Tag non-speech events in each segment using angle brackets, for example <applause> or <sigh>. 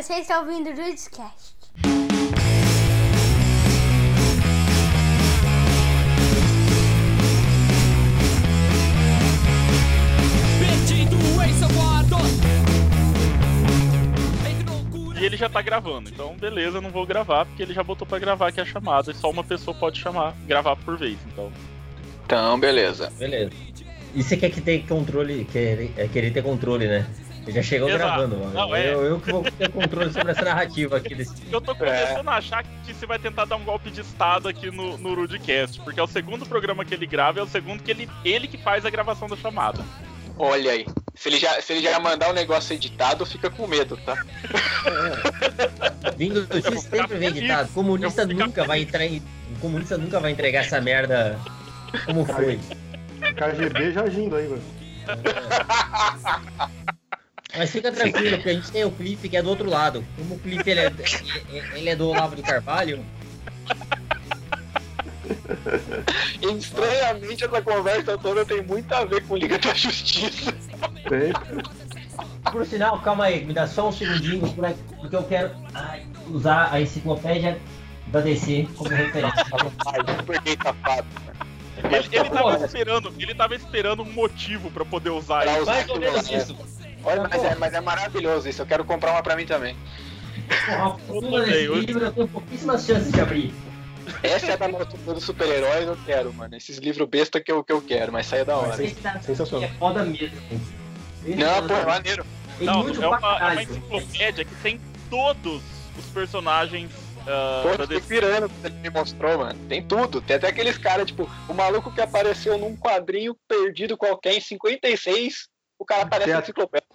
Você está ouvindo o Rudescast. Perdido em seu quarto. E ele já tá gravando, então beleza, eu não vou gravar, porque ele já botou pra gravar aqui a chamada, e só uma pessoa pode chamar, gravar por vez, então. Então, beleza. Beleza. E você quer que ter controle, quer, é querer ter controle, né? Ele já chegou Exato. gravando, mano. Não, é. eu, eu que vou ter controle sobre essa narrativa aqui desse. Eu tô começando a achar que você vai tentar dar um golpe de estado aqui no, no Rudecast, porque é o segundo programa que ele grava e é o segundo que ele, ele que faz a gravação da chamada. Olha aí. Se ele, já, se ele já mandar um negócio editado, fica com medo, tá? Vindo do X sempre vem feliz. ditado. Comunista nunca vai entrar em. o Comunista nunca vai entregar essa merda como foi. KGB já agindo aí, mano. <laughs> Mas fica tranquilo, porque a gente tem o Cliff que é do outro lado. Como o Cliff ele é, ele é do Olavo de Carvalho, <laughs> Estranhamente, essa conversa toda tem muito a ver com Liga da Justiça. Por sinal, calma aí, me dá só um segundinho, porque eu quero usar a enciclopédia da DC como referência. Ai, por que safado? Ele, ele tava esperando, ele tava esperando um motivo pra poder usar Pra isso. Mais ou menos isso. Olha, mas é, mas é maravilhoso isso. Eu quero comprar uma pra mim também. Porra, a fórmula desse Eu- livro eu tenho pouquíssimas chances de abrir. Essa é da nossa dos super-heróis, eu quero, mano. Esses livros besta que eu, que eu quero, mas sai da hora. Sensacional. é foda mesmo. Esse Não, pô, é maneiro. Não, é uma, é uma enciclopédia que tem todos os personagens ah, Pô, eu pirando quando ele me mostrou, mano. Tem tudo. Tem até aqueles caras, tipo, o maluco que apareceu num quadrinho perdido qualquer em 56, o cara Tem a- enciclopédia.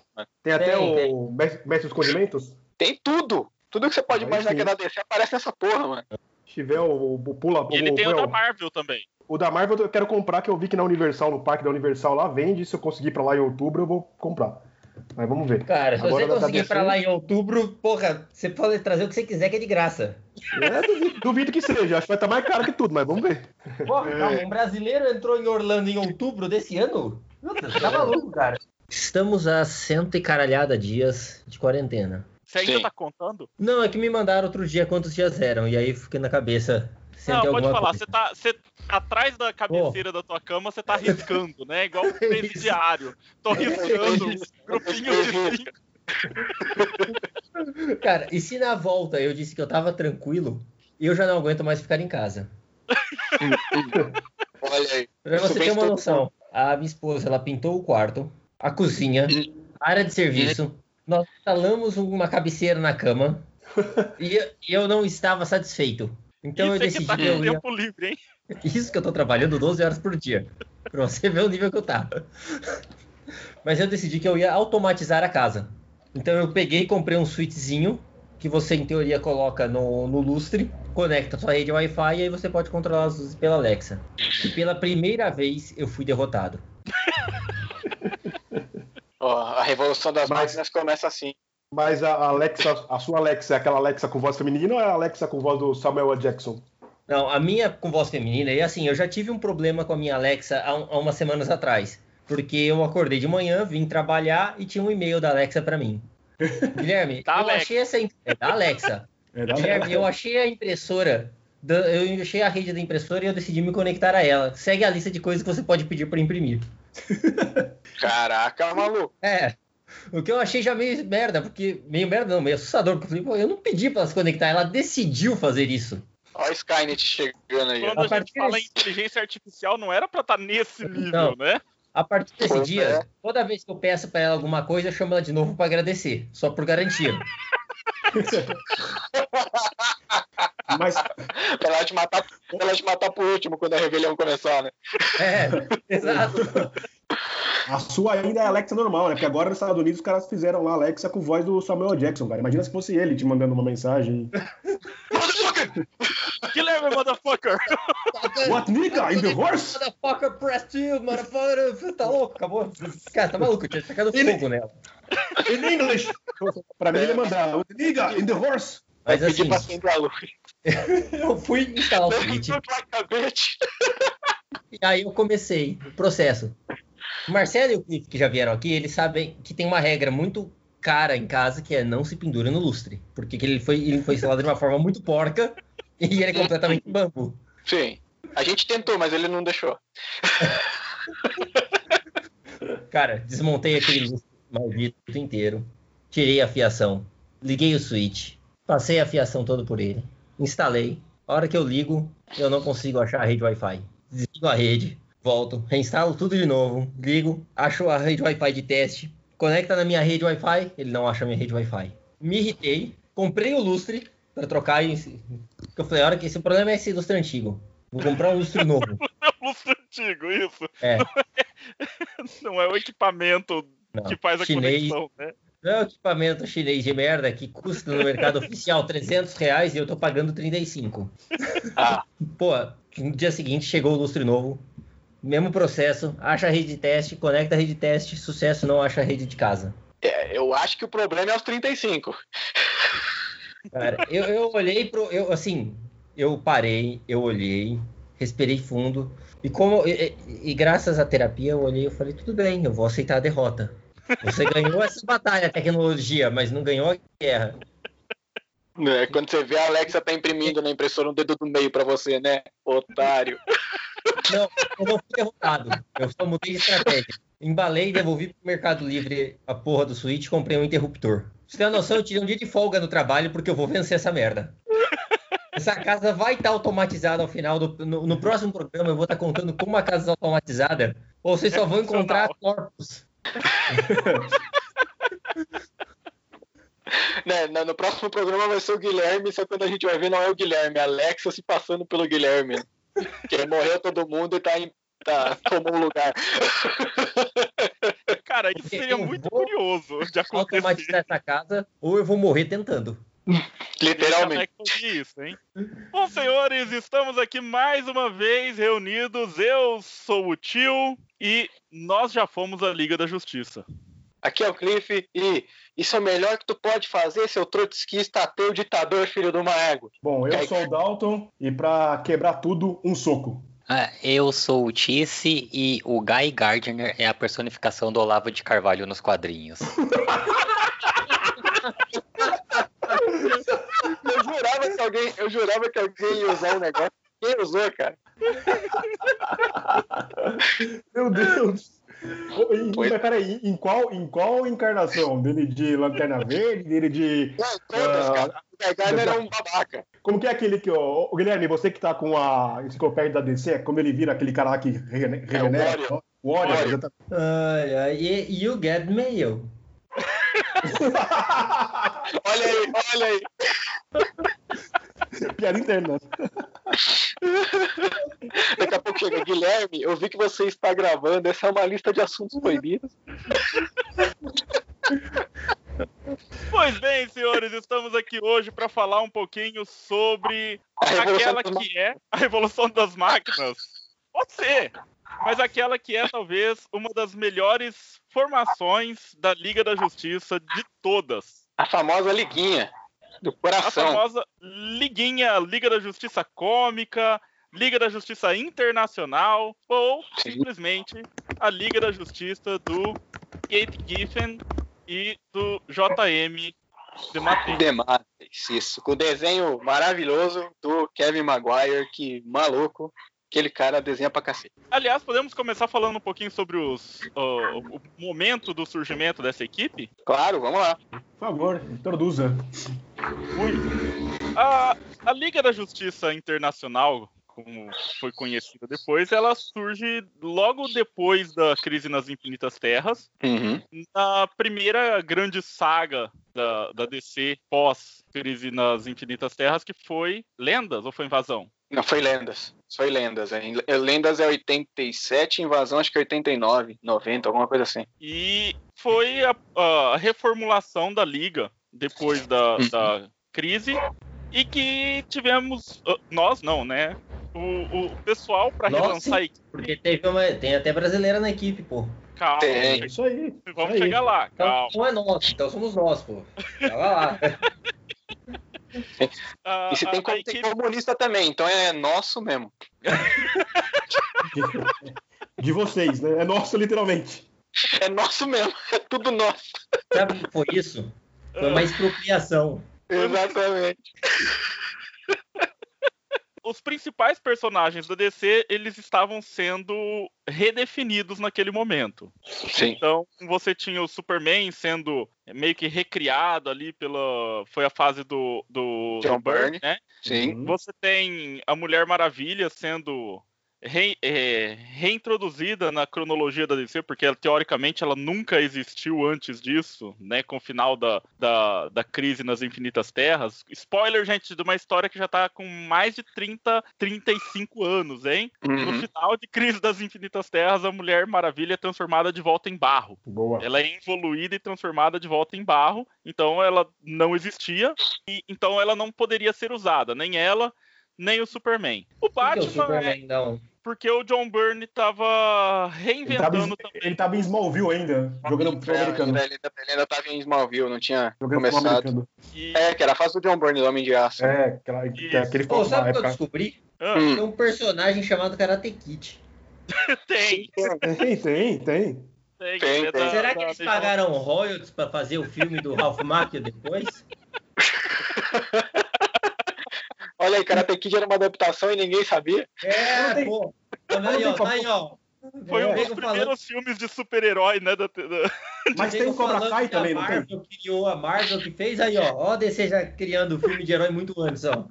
Tem até Tem, o Mestre Mestre dos Condimentos. Tem tudo. Tudo que você pode Aí imaginar sim. que é da DC aparece nessa porra, mano. Se tiver o, o Pula. E ele o, tem o o, da Marvel também. o da Marvel eu quero comprar, que eu vi que na Universal, no parque da Universal lá, vende. Se eu conseguir ir pra lá em outubro, eu vou comprar. Mas vamos ver. Cara, se Agora você da conseguir ir DC? pra lá em outubro, porra, você pode trazer o que você quiser que é de graça. É, duvido, duvido que seja. Acho que vai estar mais caro que tudo, mas vamos ver. Porra, calma, um brasileiro entrou em Orlando em outubro desse ano? Puta, você tá maluco, cara. Estamos a cento e caralhada dias de quarentena. Você ainda Sim. tá contando? Não, é que me mandaram outro dia quantos dias eram, e aí fiquei na cabeça. Não, ter pode falar. Você tá. Você, atrás da cabeceira da tua cama, você tá riscando, né? Igual <laughs> o presidiário. Tô riscando. Grupinho de <laughs> cinco. Cara, e se na volta eu disse que eu tava tranquilo, eu já não aguento mais ficar em casa. <laughs> Olha aí. Pra você ter uma noção, a minha esposa, ela pintou o quarto, a cozinha, a área de serviço, nós instalamos uma cabeceira na cama <laughs> e, eu não estava satisfeito. Então eu Isso é que decidi tá que eu ia... tempo livre, hein? <laughs> Isso que eu tô trabalhando 12 horas por dia. Pra você ver o nível que eu tava. Mas eu decidi que eu ia automatizar a casa. Então eu peguei e comprei um switchzinho que você, em teoria, coloca no, no lustre, conecta a sua rede Wi-Fi e aí você pode controlar as luzes pela Alexa. E pela primeira vez eu fui derrotado. <laughs> Ó, a revolução das Mas- máquinas começa assim. Mas a Alexa, a sua Alexa é aquela Alexa com voz feminina ou é a Alexa com voz do Samuel L. Jackson? Não, a minha com voz feminina, e assim, eu já tive um problema com a minha Alexa há, há umas semanas atrás. Porque eu acordei de manhã, vim trabalhar e tinha um e-mail da Alexa pra mim. <laughs> Guilherme, Da eu Alexa. achei essa. É da Alexa. <laughs> É da Guilherme, eu achei a impressora. Eu achei a rede da impressora e eu decidi me conectar a ela. Segue a lista de coisas que você pode pedir pra imprimir. <laughs> Caraca, maluco. É. O que eu achei já meio merda, porque. Meio merda não, meio assustador, porque eu falei, pô, eu não pedi pra ela se conectar, ela decidiu fazer isso. Olha o Skynet chegando aí. Quando A a, gente fala em inteligência artificial, não era pra estar nesse nível, Não. né? A partir desse Pois dia, é. toda vez que eu peço pra ela alguma coisa, eu chamo ela de novo pra agradecer, só por garantia. <laughs> <laughs> Mas, <laughs> Pra ela te matar, pra ela te matar por último quando a rebelião começar, né? É, exato. A sua ainda é Alexa normal, né? Porque agora nos Estados Unidos os caras fizeram lá Alexa com voz do Samuel. Jackson, cara. Imagina se fosse ele te mandando uma mensagem. Guilherme, motherfucker! What nigga? In the horse? Motherfucker, press two, motherfucker. Tá louco, acabou. Cara, tá maluco, tinha tacado fogo nela. In English! pra mim ele mandar. What nigga? In the horse? Mas pedir assim, pra acender a luz. <laughs> eu fui instalar o Switch e aí eu comecei o processo. O Marcelo e o Cliff, que já vieram aqui, eles sabem que tem uma regra muito cara em casa que é não se pendura no lustre. Porque que ele foi, ele foi instalado de uma forma muito porca e ele é completamente bambu. Sim. A gente tentou, mas ele não deixou. <laughs> Cara, desmontei aquele lustre maldito inteiro. Tirei a fiação. Liguei o switch. Passei a fiação toda por ele. Instalei. A hora que eu ligo, eu não consigo achar a rede Wi-Fi. Desligo a rede, volto, reinstalo tudo de novo, ligo, acho a rede Wi-Fi de teste, conecta na minha rede Wi-Fi, ele não acha a minha rede Wi-Fi. Me irritei, comprei o lustre para trocar e eu falei, a hora que esse problema é esse lustre antigo. Vou comprar um lustre <laughs> novo. É o lustre antigo, isso. É, <laughs> Não é o equipamento não. que faz a Chinês, conexão, né? Não é o equipamento chinês de merda que custa no mercado oficial 300 reais e eu tô pagando 35. Ah, Pô, no dia seguinte chegou o lustre novo, mesmo processo, acha a rede de teste, conecta a rede de teste, sucesso, não acha a rede de casa. é, eu acho que o problema é os 35. Cara, eu, eu olhei pro. Eu, assim, eu parei, eu olhei, respirei fundo. E como. E, e- e graças à terapia, eu olhei e falei, tudo bem, eu vou aceitar a derrota. Você ganhou essa batalha, tecnologia, mas não ganhou a guerra. Né? Quando você vê a Alexa tá imprimindo na impressora um dedo do meio pra você, né? Otário. Não, eu não fui derrotado. Eu só mudei de estratégia. Embalei, devolvi pro Mercado Livre a porra do Switch e comprei um interruptor. Você tem uma noção, eu tirei um dia de folga no trabalho porque eu vou vencer essa merda. Essa casa vai estar automatizada ao final do. No, no próximo programa eu vou estar contando como a casa é automatizada. Ou vocês só vão encontrar corpos. <laughs> Né, no, no próximo programa vai ser o Guilherme, só que quando a gente vai ver não é o Guilherme, é a Alexa se passando pelo Guilherme. Que morreu todo mundo e tá, em, tá tomou um lugar. Cara, isso seria eu muito vou curioso de acontecer. Automatizar essa casa, ou eu vou morrer tentando. <laughs> Literalmente. Isso, hein? Bom, senhores, estamos aqui mais uma vez reunidos. Eu sou o tio e nós já fomos a Liga da Justiça. Aqui é o Cliff e isso é o melhor que tu pode fazer, seu trotskista ateu ditador, filho de uma égua. Bom, eu sou o Dalton e pra quebrar tudo, um soco. Ah, eu sou o Tisse e o Guy Gardner é a personificação do Olavo de Carvalho nos quadrinhos. <laughs> <laughs> Eu jurava que alguém, eu jurava que alguém ia usar um negócio. Quem usou, cara? Meu Deus! E- Pois- Mas peraí, em qual, em qual encarnação? Dele de Lanterna Verde? Dele de. Não, todas, Ah, cara. O Gargano era um babaca. Como que é aquele que. Ô, ô, Guilherme, você que tá com a enciclopédia da DC, é quando ele vira aquele cara lá que regenera? Warrior. o Warrior, Warrior. exatamente. Ai, ai, e you get mail. Olha aí, olha aí. Piada interna. Daqui a pouco chega, Guilherme, eu vi que você está gravando. Essa é uma lista de assuntos proibidos. Pois bem, senhores, estamos aqui hoje para falar um pouquinho sobre aquela que é a revolução das máquinas. Pode ser, mas aquela que é talvez uma das melhores formações da Liga da Justiça de todas. A famosa liguinha do A coração. famosa Liguinha, Liga da Justiça Cômica, Liga da Justiça Internacional ou Sim. simplesmente a Liga da Justiça do Kate Giffen e do JM de Matei. Demates, isso. Com o desenho maravilhoso do Kevin Maguire, que maluco. Aquele cara desenha pra cacete. Aliás, podemos começar falando um pouquinho sobre os, ó, o momento do surgimento dessa equipe? Claro, vamos lá. Por favor, introduza. Muito. A, a Liga da Justiça Internacional, como foi conhecida depois, ela surge logo depois da crise nas Infinitas Terras, Uhum. na primeira grande saga da, da DC pós-crise nas Infinitas Terras, que foi Lendas ou foi Invasão? Não, foi Lendas. Foi Lendas. É. Lendas é 87, Invasão acho que é 89, 90, alguma coisa assim. E foi a, a reformulação da Liga depois da, Uhum. da crise e que tivemos, ah, nós não, né? O, o pessoal para relançar a equipe. Porque teve uma, tem até brasileira na equipe, pô. Calma, Tem. É isso aí. vamos isso aí. chegar lá, Então calma. não é nosso, então somos nós, pô. Tava lá. <laughs> A, <laughs> E se a- tem, a como- tem equipe- comunista também, então é nosso mesmo. <laughs> De vocês, né? É nosso, literalmente. É nosso mesmo, é tudo nosso. Sabe o que foi isso? Foi uma expropriação. Exatamente. Os principais personagens da DC, eles estavam sendo redefinidos naquele momento. Sim. Então, você tinha o Superman sendo meio que recriado ali pela. Foi a fase do. do John do Byrne. né? Sim. Você tem a Mulher Maravilha sendo re- é, reintroduzida na cronologia da DC, porque ela, teoricamente ela nunca existiu antes disso, né? Com o final da, da, da crise nas Infinitas Terras. Spoiler, gente, de uma história que já tá com mais de 30, 35 anos, hein? No Uhum. final de Crise das Infinitas Terras, a Mulher Maravilha é transformada de volta em barro. Boa. Ela é evoluída e transformada de volta em barro, então ela não existia, e então ela não poderia ser usada, nem ela, nem o Superman. O que o Batman é Superman não? Porque o John Byrne tava Ele tava, reinventando ele tava em Smallville ainda, jogando É, americano. ele, ainda, ele ainda tava em Smallville, não tinha Jogando começado. E... É, que era a fase do John Byrne, do Homem de Aço. É, aquela, aquele Pô, sabe o que eu descobri? Ah, Hum. Tem um personagem chamado Karate Kid. <laughs> tem, Tem, tem, tem. tem. Tem, é tem. Será que eles pagaram royalties pra fazer o filme do Ralph Macchio depois? <laughs> Olha aí, Karate Kid era uma adaptação e ninguém sabia. É, tem- pô. Tá aí, ó, tá aí, ó. Foi É. um dos Nego falando- primeiros filmes de super-herói, né? da- da- Mas tem o Cobra Kai a também, não tem? Marvel criou a Marvel que fez aí, ó. Ó, a DC já criando filme de herói muito antes, ó.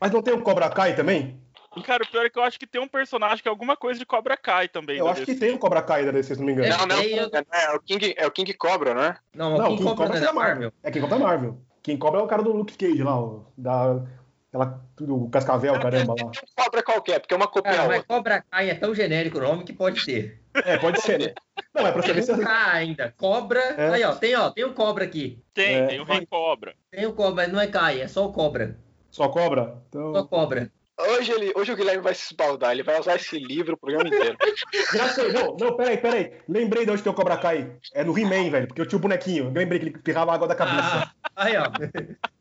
Mas não tem o Cobra Kai também? Cara, o pior é que eu acho que tem um personagem que é alguma coisa de Cobra Kai também. Eu da acho DC. que tem o Cobra Kai da DC, se não me engano. É, não, não, tem, eu- é, é o King, é o King Cobra, né? Não, Não, quem quem cobra cobra não é é da Marvel. Marvel. É quem cobra é Marvel. Quem cobra é o cara do Luke Cage lá, ó, da aquela tudo o cascavel, caramba lá. Um Cobra qualquer, porque é uma cópia Cara, mas. Cobra Kai é tão genérico o nome que pode ter. É, pode ser, né? Não, é pra ver se Tem um K ainda. Cobra. É. Aí, ó, tem, ó, tem o Cobra aqui. Tem, É. tem o Rei Cobra. Tem o Cobra, mas não é Kai, é só o Cobra. só cobra. Só Então, Cobra. Hoje, ele, hoje o Guilherme vai se esbaldar, ele vai usar esse livro o programa inteiro. <laughs> já sei, não, não, peraí, peraí. Lembrei de onde tem o Cobra Kai. É no He-Man, velho, porque eu tinha o bonequinho. Lembrei que ele pirrava água da cabeça. Ah, aí, ó.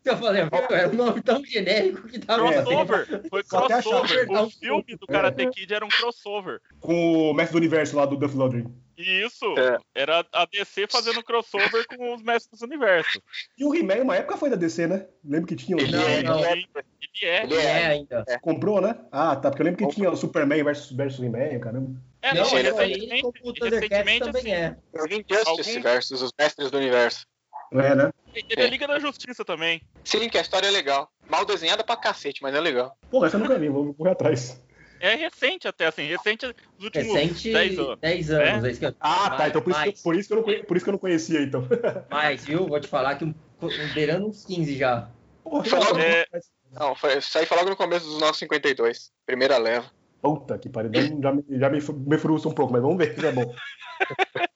Eu falei, viu? Era um nome tão genérico que tava. É, Crossover! Foi crossover. O filme do Karate Kid era um crossover. Com o Mestre do Universo lá do Duff Lundgren. Isso É. era a DC fazendo crossover com os Mestres do Universo. E o He-Man, uma época foi da DC, né? Lembro que tinha o Ele Não, é, não. ele é, Ele é. ele É, é. ainda. Comprou, né? Ah, tá. Porque eu lembro que tinha o Superman versus, versus He-Man, caramba. É, não, não, ele- recentemente, como o Thundercats recentemente, também assim, é. O Injustice Algum- versus os Mestres do Universo. É, né? Teve a Liga da Justiça também. Sim, que a história é legal. Mal desenhada pra cacete, mas é legal. Porra, essa eu nunca vi, vou correr atrás. É recente até, assim, recente nos últimos Recente 10 anos. 10 anos. É? isso que eu... Ah, tá. Então por isso, que, eu- mais, por, isso que eu não, por isso que eu não conhecia, então. <laughs> mais, viu? Vou te falar que um, um beirando uns 15 já. Porra, é. Não, foi, isso aí foi logo no começo dos 952. Primeira leva. Puta que pariu. Já, me- já me, me frustra um pouco, mas vamos ver se é bom. <laughs>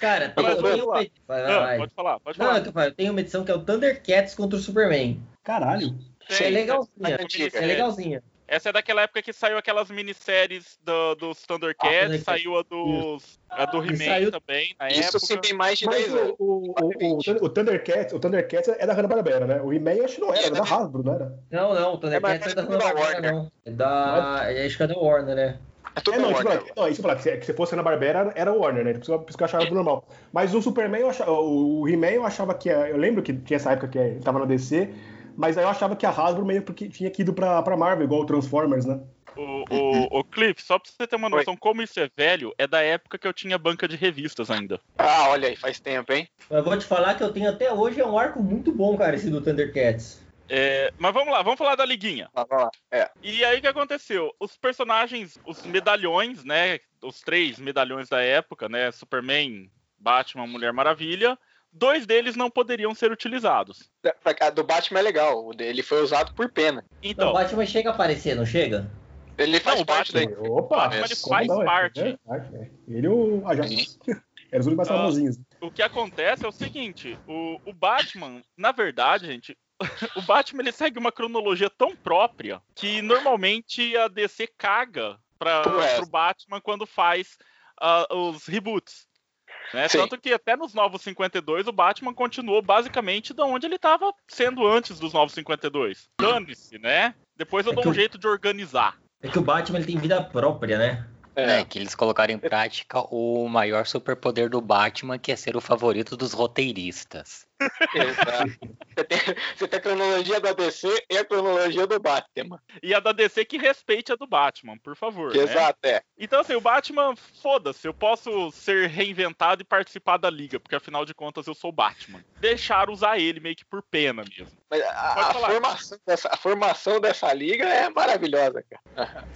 Cara, tem, Mas eu tenho uma... Vai, vai, Não, vai. pode falar, pode Não, falar. eu tenho uma edição que é o Thundercats contra o Superman. Caralho. é Tem, legalzinha. antiga. É legalzinha. Essa é daquela época que saiu aquelas minisséries do, dos Thundercats, Ah, Thundercats. saiu a, dos, a do He-Man saiu- também, na Isso época. sim tem mais de Mas 10 anos. o, o, o, o, o Thundercats, o Thundercats é da Hanna-Barbera, né? O He-Man acho que não era, É, era da né? Hasbro, não era? Não, não, o Thundercats mas é da é da Hanna-Barbera, Warner. não. É da... É, acho que é da Warner, né? É tudo É, não, Warner. eu falar, não, isso eu falar, que se, que se fosse Hanna-Barbera era o Warner, né? Por isso, que eu- por isso que eu achava normal. Mas o Superman, eu achava, o He-Man eu achava que... Eu lembro que tinha essa época que ele tava na DC, mas aí eu achava que a Hasbro meio porque tinha que ido pra, pra Marvel, igual o Transformers, né? O, o, o Cliff, só pra você ter uma noção como isso é velho, é da época que eu tinha banca de revistas ainda. Ah, olha aí, faz tempo, hein? Eu vou te falar que eu tenho até hoje é um arco muito bom, cara, esse do Thundercats. É, mas vamos lá, vamos falar da liguinha. Vamos lá. É. E aí o que aconteceu? Os personagens, os medalhões, né? Os três medalhões da época, né? Superman, Batman, Mulher Maravilha. Dois deles não poderiam ser utilizados. A do Batman é legal. O dele foi usado por pena. Então, o Batman chega a aparecer, não chega? Ele faz Não, parte daí. Opa! Batman, ele faz não, é? parte. É, é. Ele e o Ajax. Eram os únicos mais Ah. famosinhos. o que acontece é o seguinte: o, o Batman, na verdade, gente, <laughs> o Batman ele segue uma cronologia tão própria que normalmente a DC caga para o Batman quando faz ah, os reboots. Né? Tanto que até nos Novos 52 o Batman continuou basicamente da onde ele estava sendo antes dos Novos 52. Dane-se, né? Depois eu É dou um o- jeito de organizar. É que o Batman ele tem vida própria, né? É. né, que eles colocaram em prática o maior superpoder do Batman, que é ser o favorito dos roteiristas. Exato. Você tem, você tem a cronologia da DC e a cronologia do Batman. E a da DC que respeite a do Batman, por favor. Que né? Exato, é. Então, assim, o Batman, foda-se, eu posso ser reinventado e participar da liga, porque afinal de contas eu sou o Batman. Deixar usar ele meio que por pena mesmo. Mas a, a formação dessa, a formação dessa liga é maravilhosa, cara.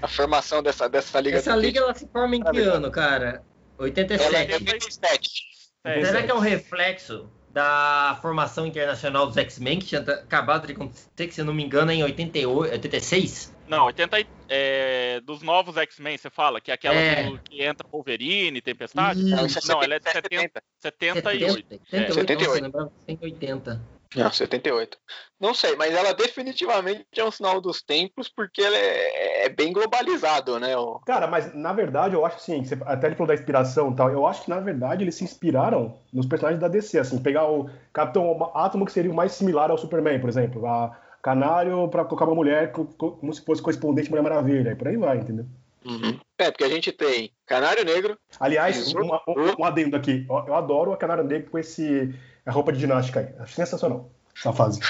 A, a formação dessa, dessa liga. Essa liga ela se forma em que ano, cara? Ela é 87. 87. É, Será que é um reflexo da formação internacional dos X-Men, que tinha acabado de acontecer, que se eu não me engano é em 88, 86? Não, 80 e- é, dos novos X-Men, você fala, que é aquela É. do- que entra Wolverine, Tempestade? Isso. Não, é ela é de 70. 70, 78. 78. 78. Nossa, eu lembrava que tem 80. Não, 78. Não sei, mas ela definitivamente é um sinal dos tempos, porque ela é, é bem globalizado, né? o- Cara, mas na verdade eu acho assim, você- até ele falou da inspiração e tal, eu acho que na verdade eles se inspiraram nos personagens da DC, assim, pegar o Capitão Átomo que seria o mais similar ao Superman, por exemplo, a Canário pra colocar uma mulher co- co- como se fosse correspondente Mulher Maravilha, e por aí vai, entendeu? É, porque a gente tem Canário Negro, Aliás, um, um, um adendo aqui, eu adoro a Canário Negro com esse a roupa de ginástica aí, acho sensacional essa fase.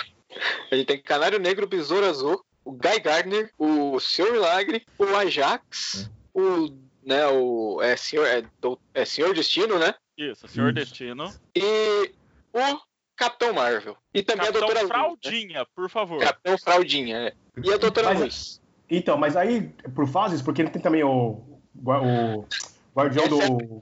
a gente tem Canário Negro, Besouro Azul, o Guy Gardner, o Senhor Milagre, o Ajax, o. Né, o. É Senhor, é, do- é Senhor Destino, né? Isso, Senhor Isso. Destino. E o Capitão Marvel. E também a Capitão Doutora Luz. né? Fraldinha, por favor. Capitão Fraldinha, é. E a Doutora Mas- Luz. Então, mas aí, por fases, porque ele tem também o, o Guardião é a do...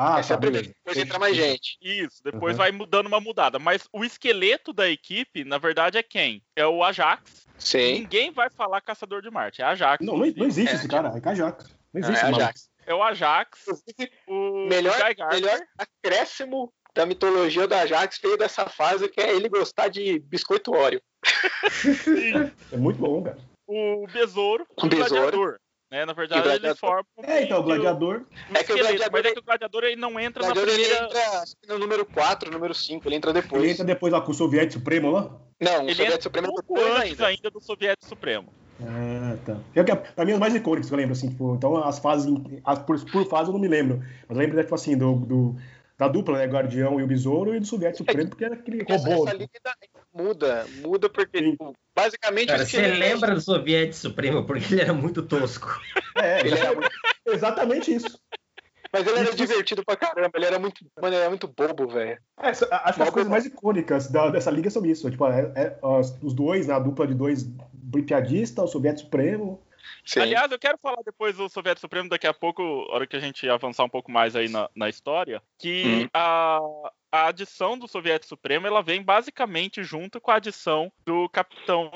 Ah, é tá, a primeira. beleza. Depois entra mais gente. Isso, depois Uhum. vai mudando uma mudada. Mas o esqueleto da equipe, na verdade, é quem? É o Ajax. Sim. Ninguém vai falar Caçador de Marte. É Ajax. Não, não, existe É, esse cara, é Kajax. Não Não, existe, é. Ajax. É o Ajax, o melhor, melhor acréscimo da mitologia do Ajax veio dessa fase que é ele gostar de biscoito óleo. <laughs> É muito bom, cara. o Besouro O o Besouro. Né? Na verdade, o Gladiador. eles formam. É, então, o Gladiador. o É que o Gladiador- Mas é que o Gladiador ele não entra na Gladiador ele primeira. entra no número 4, número 5, ele entra depois. Ele entra depois lá com o Soviético Supremo lá. Não, o Ele Soviético entra Supremo um é pouco depois antes ainda. ainda. do Soviético Supremo. Ah, tá. É que, pra mim, é os mais icônicos que eu lembro, assim, tipo, então as fases, as, por, por fase eu não me lembro. Mas eu lembro, tipo assim, do, do- da dupla, né, Guardião e o Besouro, e do Soviético Supremo, porque era aquele robô. essa liga muda, muda porque, tipo, basicamente... Cara, você lembra do Soviético Supremo porque ele era muito tosco. É, Ele era exatamente, exatamente isso. Mas ele era divertido pra caramba, ele era muito, mano, ele era muito bobo, velho. É, acho que as coisas mais icônicas da- dessa liga são isso. Tipo, é- é, os, os dois, né, a dupla de dois piadista, o Soviético Supremo. Sim. Aliás, eu quero falar depois do Soviético Supremo daqui a pouco, na hora que a gente avançar um pouco mais aí na, na história, que Uhum. a, a adição do Soviético Supremo ela vem basicamente junto com a adição do Capitão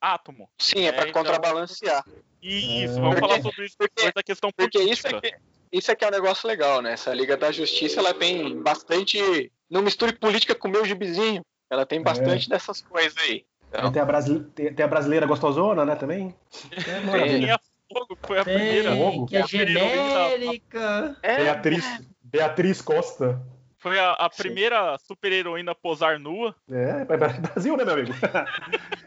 Átomo. Sim, é pra É, então- contrabalancear. Isso, É. vamos Porque- falar sobre isso porque- depois da questão Porque política. isso é que, isso é que é um negócio legal, né? Essa Liga da Justiça, ela tem bastante... Não misture política com o meu gibizinho. Ela tem bastante dessas coisas aí. Então, Tem, a brasile- tem- a brasileira gostosona, né, também. É. Tem a Fogo, foi a primeira. Tem, que é primeira genérica. é, Beatriz, Beatriz Costa. Foi a, a primeira super-heroína a posar nua. É, é Brasil, né, meu amigo? <laughs>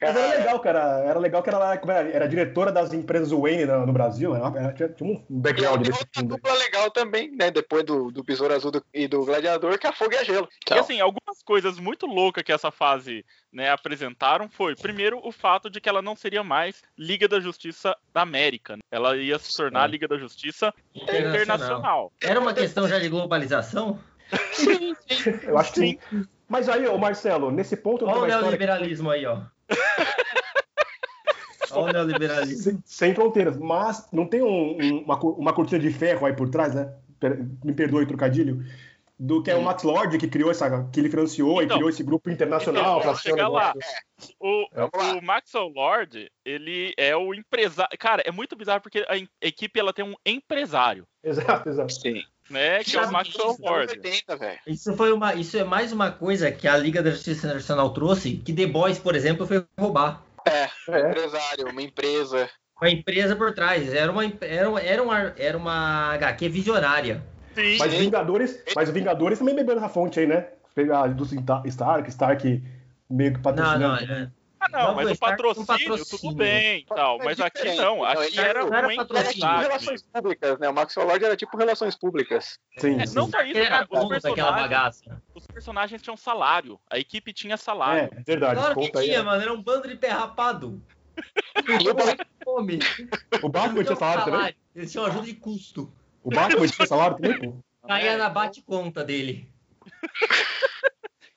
Mas era legal, cara. Era legal que ela era, era diretora das empresas Wayne no, no Brasil. Né? Ela tinha, tinha um E background desse outra filme. dupla legal também, né? Depois do, do Besouro Azul do- e do Gladiador, que é a Fogo e a Gelo. E Então, assim, algumas coisas muito loucas que essa fase né, apresentaram foi, primeiro, o fato de que ela não seria mais Liga da Justiça da América. né? Ela ia se tornar a Liga da Justiça Internacional. Era uma questão já de globalização? sim, sim. Eu acho que sim. Mas aí, ô Marcelo, nesse ponto Olha o uma neoliberalismo aí, ó. <laughs> Olha o neoliberalismo. sem, sem fronteiras. Mas não tem um- um- uma, uma cortina de ferro aí por trás, né? Me perdoe o trocadilho. Do que é o Max Lord que criou essa. que ele financiou Então, e criou esse grupo internacional então, chegar lá. O, Vamos lá. o Maxwell Lord, ele é o empresário. Cara, é muito bizarro porque a equipe ela tem um empresário, Exato, exato. Sim. Né? Que é o Sabe Maxwell isso, Lord. 80, velho. Isso, foi uma, isso é mais uma coisa que a Liga da Justiça Internacional trouxe, que The Boys, por exemplo, foi roubar. É, um É. empresário, uma empresa. Uma empresa por trás. Era uma, era, uma- era uma, era uma HQ visionária. Sim, Mas Vingadores, mas o Vingadores também bebeu nessa fonte aí, né? Pegar do Stark, Stark meio que Não, patrocinando. não. É, Ah, não, Não, mas o patrocínio, patrocínio. tudo bem e tal. É Mas aqui diferente, não, não, aqui ele era não era uma patrocínio. Tipo entidade. relações públicas, né? O Maxwell Lord era tipo relações públicas. Sim, É, sim. não só isso, era cara, os personagens, bagaça. os personagens tinham salário, a equipe tinha salário. É, verdade. Claro que aí. tinha, né? mano. Era um bando de pé rapado. O Batman- Fome. O Batman tinha salário também? Eles tinham ajuda de custo. O Batman tinha salário também, pô? Caía É, na bate-conta dele.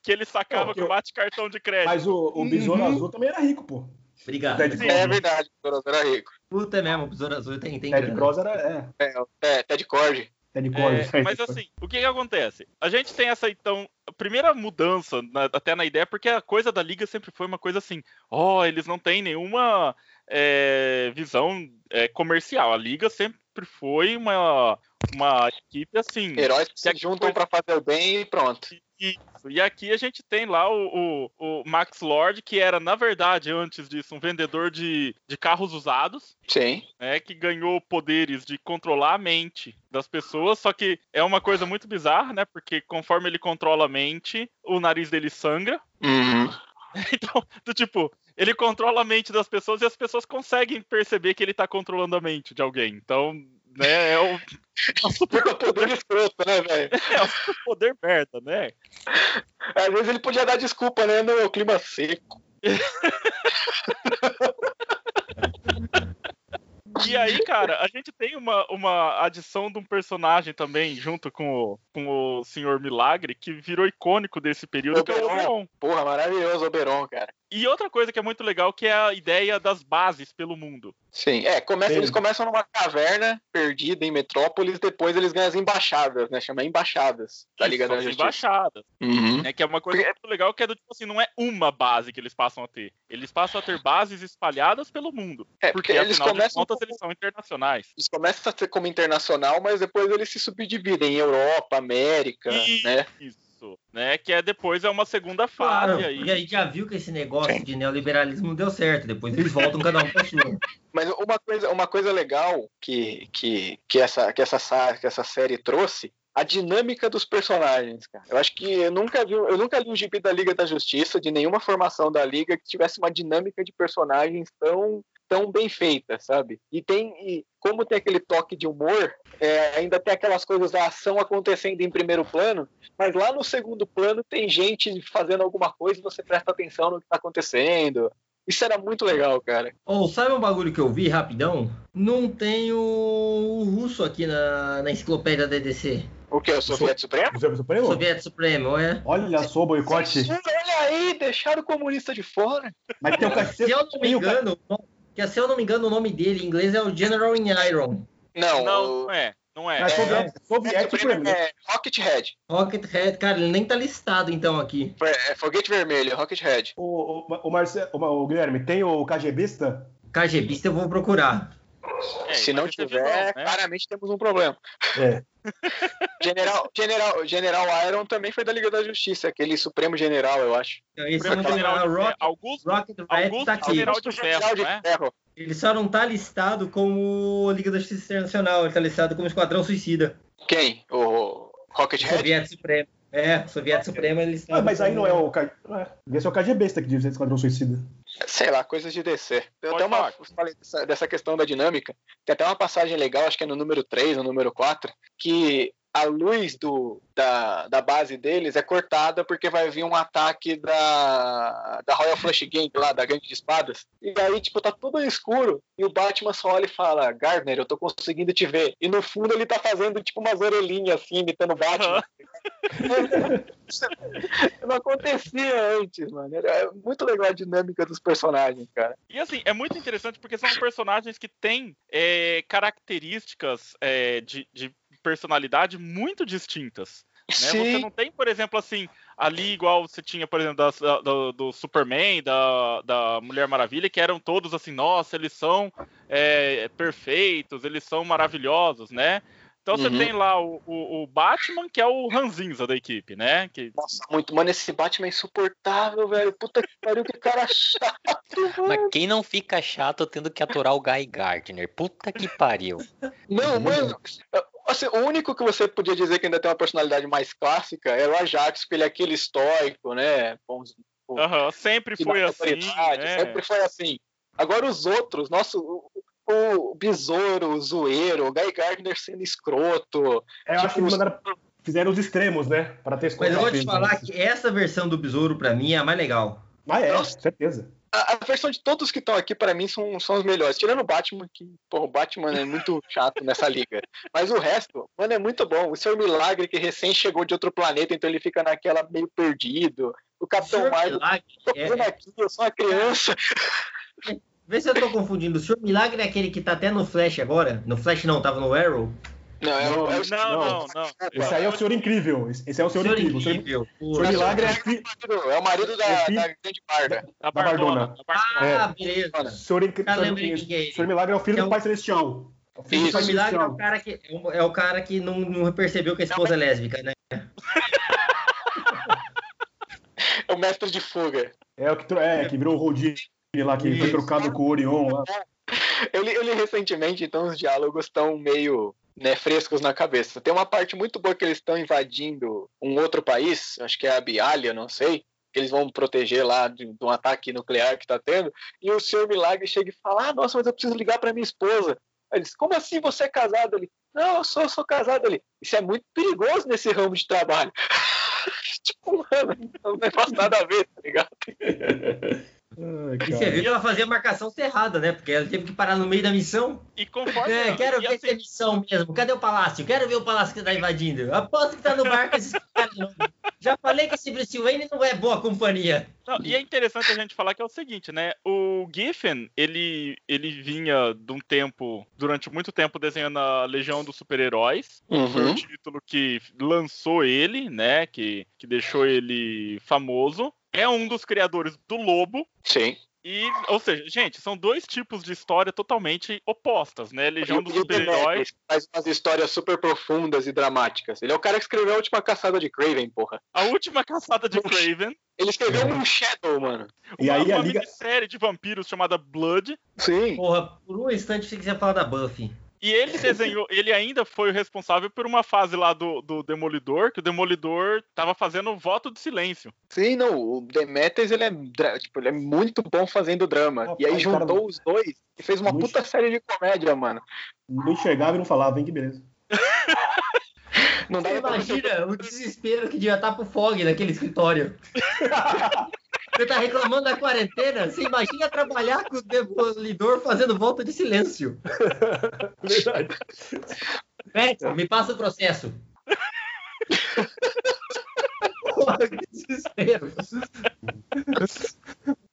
Que ele sacava Não, com eu- bate cartão de crédito. Mas o, o Besouro Uhum. Azul também era rico, pô. Obrigado. Ted Sim. É verdade, o Besouro Azul era rico. Puta é mesmo, o Besouro Azul tem, tem Ted. Cross era. É, É, é Ted Cord. Ted É, Cord. mas <laughs> assim, o que que acontece? A gente tem essa, então, a primeira mudança, na- até na ideia, porque a coisa da Liga sempre foi uma coisa assim, ó, eles não têm nenhuma é, visão é, comercial. A Liga sempre foi uma, uma equipe assim. Heróis que Que se é que juntam foi- pra fazer o bem e pronto. Isso. E aqui a gente tem lá o, o, o Max Lord, que era, na verdade, antes disso, um vendedor de, de carros usados. Sim. né, que ganhou poderes de controlar a mente das pessoas, só que é uma coisa muito bizarra, né? Porque conforme ele controla a mente, o nariz dele sangra. Uhum. <laughs> Então, do tipo, ele controla a mente das pessoas e as pessoas conseguem perceber que ele tá controlando a mente de alguém. Então, né, é o, é o super poder escroto, né, velho? <laughs> é o super poder merda, né? Às vezes ele podia dar desculpa, né, no clima seco. <laughs> E aí, cara, a gente tem uma, uma adição de um personagem também, junto com o, com o Senhor Milagre, que virou icônico desse período, que é o Oberon. Oberon. Porra, maravilhoso Oberon, cara. E outra coisa que é muito legal, que é a ideia das bases pelo mundo. Sim, é, começa, Sim. eles começam numa caverna perdida em Metrópolis, depois eles ganham as embaixadas, né? Chama embaixadas da Liga Isso, da as Justiça. embaixadas. Uhum. Né, que é uma coisa Porque- muito legal, que é do tipo assim, não é uma base que eles passam a ter. Eles passam a ter bases espalhadas pelo mundo. É, Porque, porque eles afinal de começam, contas, eles são internacionais. eles começam a ser como internacional, mas depois eles se subdividem em Europa, América, E- né? Isso. Né, que é depois é uma segunda Claro, fase aí. porque aí já viu que esse negócio de neoliberalismo não deu certo. Depois eles voltam cada um pra sua. <laughs> Mas uma coisa, uma coisa legal que, que, que, essa, que, essa, sa- que essa série trouxe, a dinâmica dos personagens, cara. Eu acho que eu nunca vi, eu nunca li um gibi da Liga da Justiça, de nenhuma formação da Liga, que tivesse uma dinâmica de personagens tão, tão bem feita, sabe? E tem, e como tem aquele toque de humor, é, ainda tem aquelas coisas da ação acontecendo em primeiro plano, mas lá no segundo plano tem gente fazendo alguma coisa e você presta atenção no que está acontecendo. Isso era muito legal, cara. Ou sabe um bagulho que eu vi rapidão? Não tem o, o russo aqui na, na enciclopédia da DDC. O que? O Soviético Supremo? O Supremo? Soviético Supremo, é? Olha só o boicote. Olha aí, deixaram o comunista de fora. Mas tem o Se cacete. eu não me engano, que se eu não me engano, o nome dele em inglês é o General in Iron. Não, Não, o não é. Não é. Mas É, soviético, soviético Supremo Supremo. é Rocket Head. Rocket Head, cara, ele nem tá listado então aqui. É, é foguete vermelho, Rocket Head. O, o, o, Marce... o, o Guilherme, tem o KGBista? KGBista eu vou procurar. É, Se não é tiver, vilão, né? claramente temos um problema. É. <laughs> General, General, General Iron também foi da Liga da Justiça, aquele Supremo General, eu acho. Esse Supremo General de Rock, Ferro. Augusto, Rocket Red Augusto tá aqui. General de General Ferro, de né? Ferro. Ele só não tá listado como Liga da Justiça Internacional, ele tá listado como Esquadrão Suicida. Quem? O Rocket Head? Soviético Supremo. É, Soviético Supremo ele listado. Ah, mas aí como- não é o. K- Não é. Esse é o KGBista que diz Esquadrão Suicida. Sei lá, coisas de. Tem Pode até uma, eu falei dessa, dessa questão da dinâmica. Tem até uma passagem legal, acho que é no número 3, no número 4, que a luz do, da, da base deles é cortada porque vai vir um ataque da, da Royal Flush Gang lá, da gangue de espadas. E aí, tipo, tá tudo escuro e o Batman só olha e fala, Gardner, eu tô conseguindo te ver. E no fundo ele tá fazendo, tipo, umas orelhinhas assim, imitando o Batman. <laughs> Não acontecia antes, mano. É muito legal a dinâmica dos personagens, cara. E assim, é muito interessante porque são personagens que têm é, características é, de, de personalidade muito distintas. Né? Você não tem, por exemplo, assim, ali igual você tinha, por exemplo, das- da- do, Superman, da, da Mulher Maravilha, que eram todos assim, nossa, eles são é, perfeitos, eles são maravilhosos, né? Então você Uhum. tem lá o, o- o Batman, que é o ranzinza da equipe, né? Que, Nossa, muito. Mano, esse Batman é insuportável, velho. Puta que pariu, que cara chato, <laughs> mano. Mas quem não fica chato tendo que aturar o Guy Gardner? Puta que pariu. Não, mano. Assim, o único que você podia dizer que ainda tem uma personalidade mais clássica era o Ajax, porque ele é aquele estoico, né? Tipo, Aham, sempre foi assim. né? Sempre foi assim. Agora os outros, nosso, o, Besouro, o Zoeiro, o Guy Gardner sendo escroto. É, eu acho que eles mandaram, fizeram os extremos, né? Pra ter Mas eu vou te falar que essa versão do Besouro, pra mim, é a mais legal. Ah, é, Nossa. certeza. A, a versão de todos que estão aqui, pra mim, são, são os melhores. Tirando o Batman, que, pô, o Batman é muito <laughs> chato nessa liga. Mas o resto, mano, é muito bom. O Senhor Milagre, que recém chegou de outro planeta, então ele fica naquela meio perdido. O Capitão Senhor Marvel, tô é- aqui, eu sou uma criança. Vê se eu tô confundindo. O Senhor Milagre é aquele que tá até no Flash agora? No Flash não, tava no Arrow. Não, é, o- é o Não, não, não. Esse aí é o Senhor Incrível. Esse é o Senhor, Incrível. O Senhor, Incrível. o Senhor Milagre é fi- marido, é o marido da, É da grande barda. A Bardona. Bardona. a Bardona. Ah, beleza. o Senhor, é Milagre é o filho É do Pai Celestial. É o filho Isso. do Pai Milagre é o cara que, é o cara que não, não percebeu que a esposa é lésbica, né? <laughs> É o mestre de fuga. É o que, tro- é, que virou o Rodin lá, que foi trocado com o Orion lá. Eu li, eu li recentemente, então os diálogos estão meio né, frescos na cabeça. Tem uma parte muito boa que eles estão invadindo um outro país, acho que é a Bialia, não sei, que eles vão proteger lá de, de um ataque nuclear que tá tendo, e o Senhor Milagre chega e fala, ah, nossa, mas eu preciso ligar para minha esposa. Aí Eles, como assim você é casado ali? Não, eu sou, eu sou casado ali. Isso é muito perigoso nesse ramo de trabalho. <laughs> tipo, mano, não faz nada a ver, tá ligado? <laughs> Ai, E você viu que ela fazia a marcação cerrada, né? Porque ela teve que parar no meio da missão. E conforme. É, quero ver assim, se é missão mesmo. Cadê o palácio? Quero ver o palácio que tá invadindo. Aposto que tá no barco esses <laughs> caras. Já falei que esse Bruce Wayne não é boa companhia. Não, e é interessante a gente falar que é o seguinte, né? O Giffen, ele, ele vinha de um tempo, durante muito tempo, desenhando a Legião dos Super-Heróis. Foi Uhum. o título que lançou ele, né? Que, que deixou ele famoso. É um dos criadores do Lobo. Sim. E, ou seja, gente, são dois tipos de história totalmente opostas, né? Legião dos E o Demetrius Super-Heróis. faz umas histórias super profundas e dramáticas. Ele é o cara que escreveu a última caçada de Craven, porra. A última caçada de Craven. Ele escreveu um Shadow, mano. E uma, aí a uma Liga. minissérie de vampiros chamada Blood. Sim. Porra, por um instante você quiser falar da Buffy. E ele desenhou, ele ainda foi o responsável por uma fase lá do, do Demolidor, que o Demolidor tava fazendo voto de silêncio. Sim, não. O Demetrius, ele é, tipo, ele é muito bom fazendo drama. Rapaz, e aí cara, juntou os dois e fez uma puta série de comédia, mano. Não enxergava e não falava, hein? Que beleza. Não Você dá pra imagina o desespero que devia estar pro Fog naquele escritório. <laughs> Você tá reclamando da quarentena? Você imagina trabalhar com o demolidor fazendo volta de silêncio. <laughs> Verdade. Beto, me passa o processo. Porra, que desespero.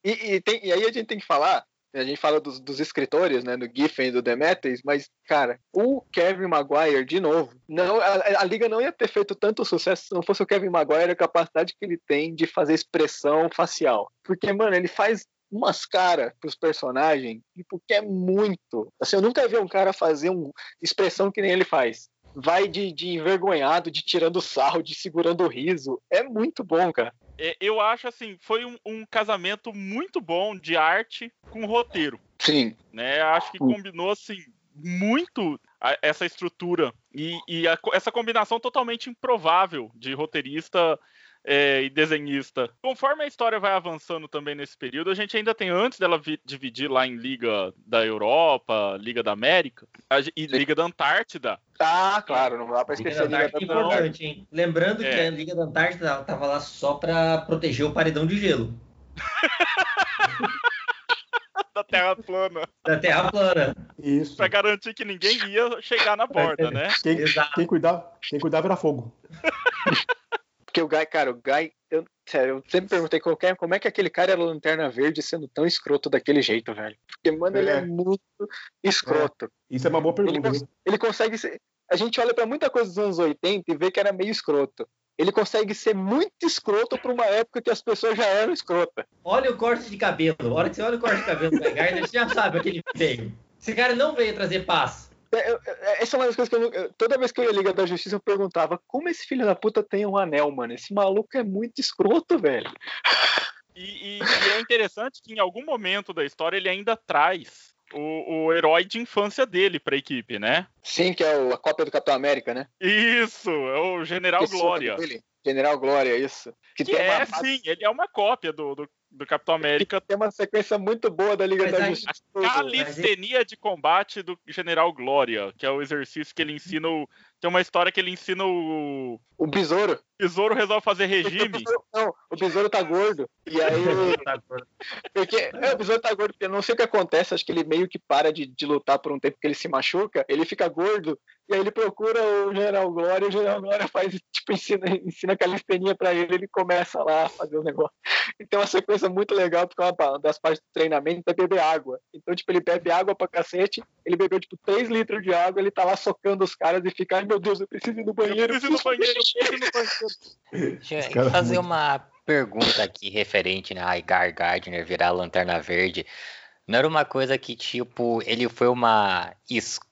E, e tem- e aí a gente tem que falar, a gente fala dos, dos escritores, né, do Giffen e do Demetrius, mas, cara, o Kevin Maguire, de novo, não, a, a Liga não ia ter feito tanto sucesso se não fosse o Kevin Maguire, a capacidade que ele tem de fazer expressão facial. Porque, mano, ele faz umas caras pros personagens, tipo, que é muito. Assim, eu nunca vi um cara fazer uma expressão que nem ele faz. Vai de, de envergonhado, de tirando sarro, de segurando o riso. É muito bom, cara. É, eu acho assim, foi um, um casamento muito bom de arte com roteiro, Sim. né? Acho que combinou assim muito a- essa estrutura e, e a essa combinação totalmente improvável de roteirista é, e desenhista. Conforme a história vai avançando também nesse período, a gente ainda tem, antes dela vi- dividir lá em Liga da Europa, Liga da América a e Liga da Antártida, Ah, claro, não dá pra Liga esquecer da a Liga Antártida é da Antártida. importante, hein? Lembrando que É. a Liga da Antártida tava lá só pra proteger o paredão de gelo <laughs> da Terra plana, da Terra plana. Isso. para garantir que ninguém ia chegar na <laughs> borda, né? Quem, Exato. quem cuidava, quem cuidava era fogo. <laughs> Porque o Guy, cara, o Guy, eu, sério, eu sempre perguntei qualquer, como é que aquele cara era lanterna verde sendo tão escroto daquele jeito, velho. Porque, mano, ele é É. muito escroto. Isso é uma boa Ele, pergunta. cons- viu? ele consegue ser. A gente olha pra muita coisa dos anos 80 e vê que era meio escroto. Ele consegue ser muito escroto pra uma época que as pessoas já eram escrotas. Olha o corte de cabelo. A hora que você olha o corte de cabelo do Guy Gardner, você já sabe o que ele veio. Esse cara não veio trazer paz. É, é, Essa é uma das coisas que eu, nu- eu- toda vez que eu ia Liga da Justiça eu perguntava como esse filho da puta tem um anel, mano. Esse maluco é muito escroto, velho. E, e- e é interessante que em algum momento da história ele ainda traz o, o herói de infância dele pra equipe, né? Sim, que é o- a cópia do Capitão América, né? Isso, é o General Glória. dele. General Glória, isso. Que, Que tem, é, uma, sim, ele é uma cópia do, do, do Capitão América. tem uma sequência muito boa da Liga Mas da Justiça. Calistenia de combate do General Glória, que é o exercício que ele ensina o. Tem uma história que ele ensina o. O Besouro. O Besouro resolve fazer regime. <laughs> Não, o Besouro tá gordo. E <laughs> aí. Porque, é, o Besouro tá gordo, porque eu não sei o que acontece, acho que ele meio que para de, de lutar por um tempo que ele se machuca, ele fica gordo, e aí ele procura o General Glória, e o General Glória <laughs> faz, tipo, ensina, ensina calistenia pra ele, ele começa lá a fazer o negócio. E tem uma sequência muito legal, porque uma pa- das partes do treinamento é beber água. Então, tipo, ele bebe água pra cacete, ele bebeu, tipo, 3 litros de água, ele tá lá socando os caras e fica, ai meu Deus, eu preciso ir no Eu banheiro. preciso do banheiro, eu preciso do banheiro. <laughs> Deixa eu é fazer uma pergunta aqui referente né, a Igar Gardner virar Lanterna Verde. Não era uma coisa que, tipo, ele foi uma escolha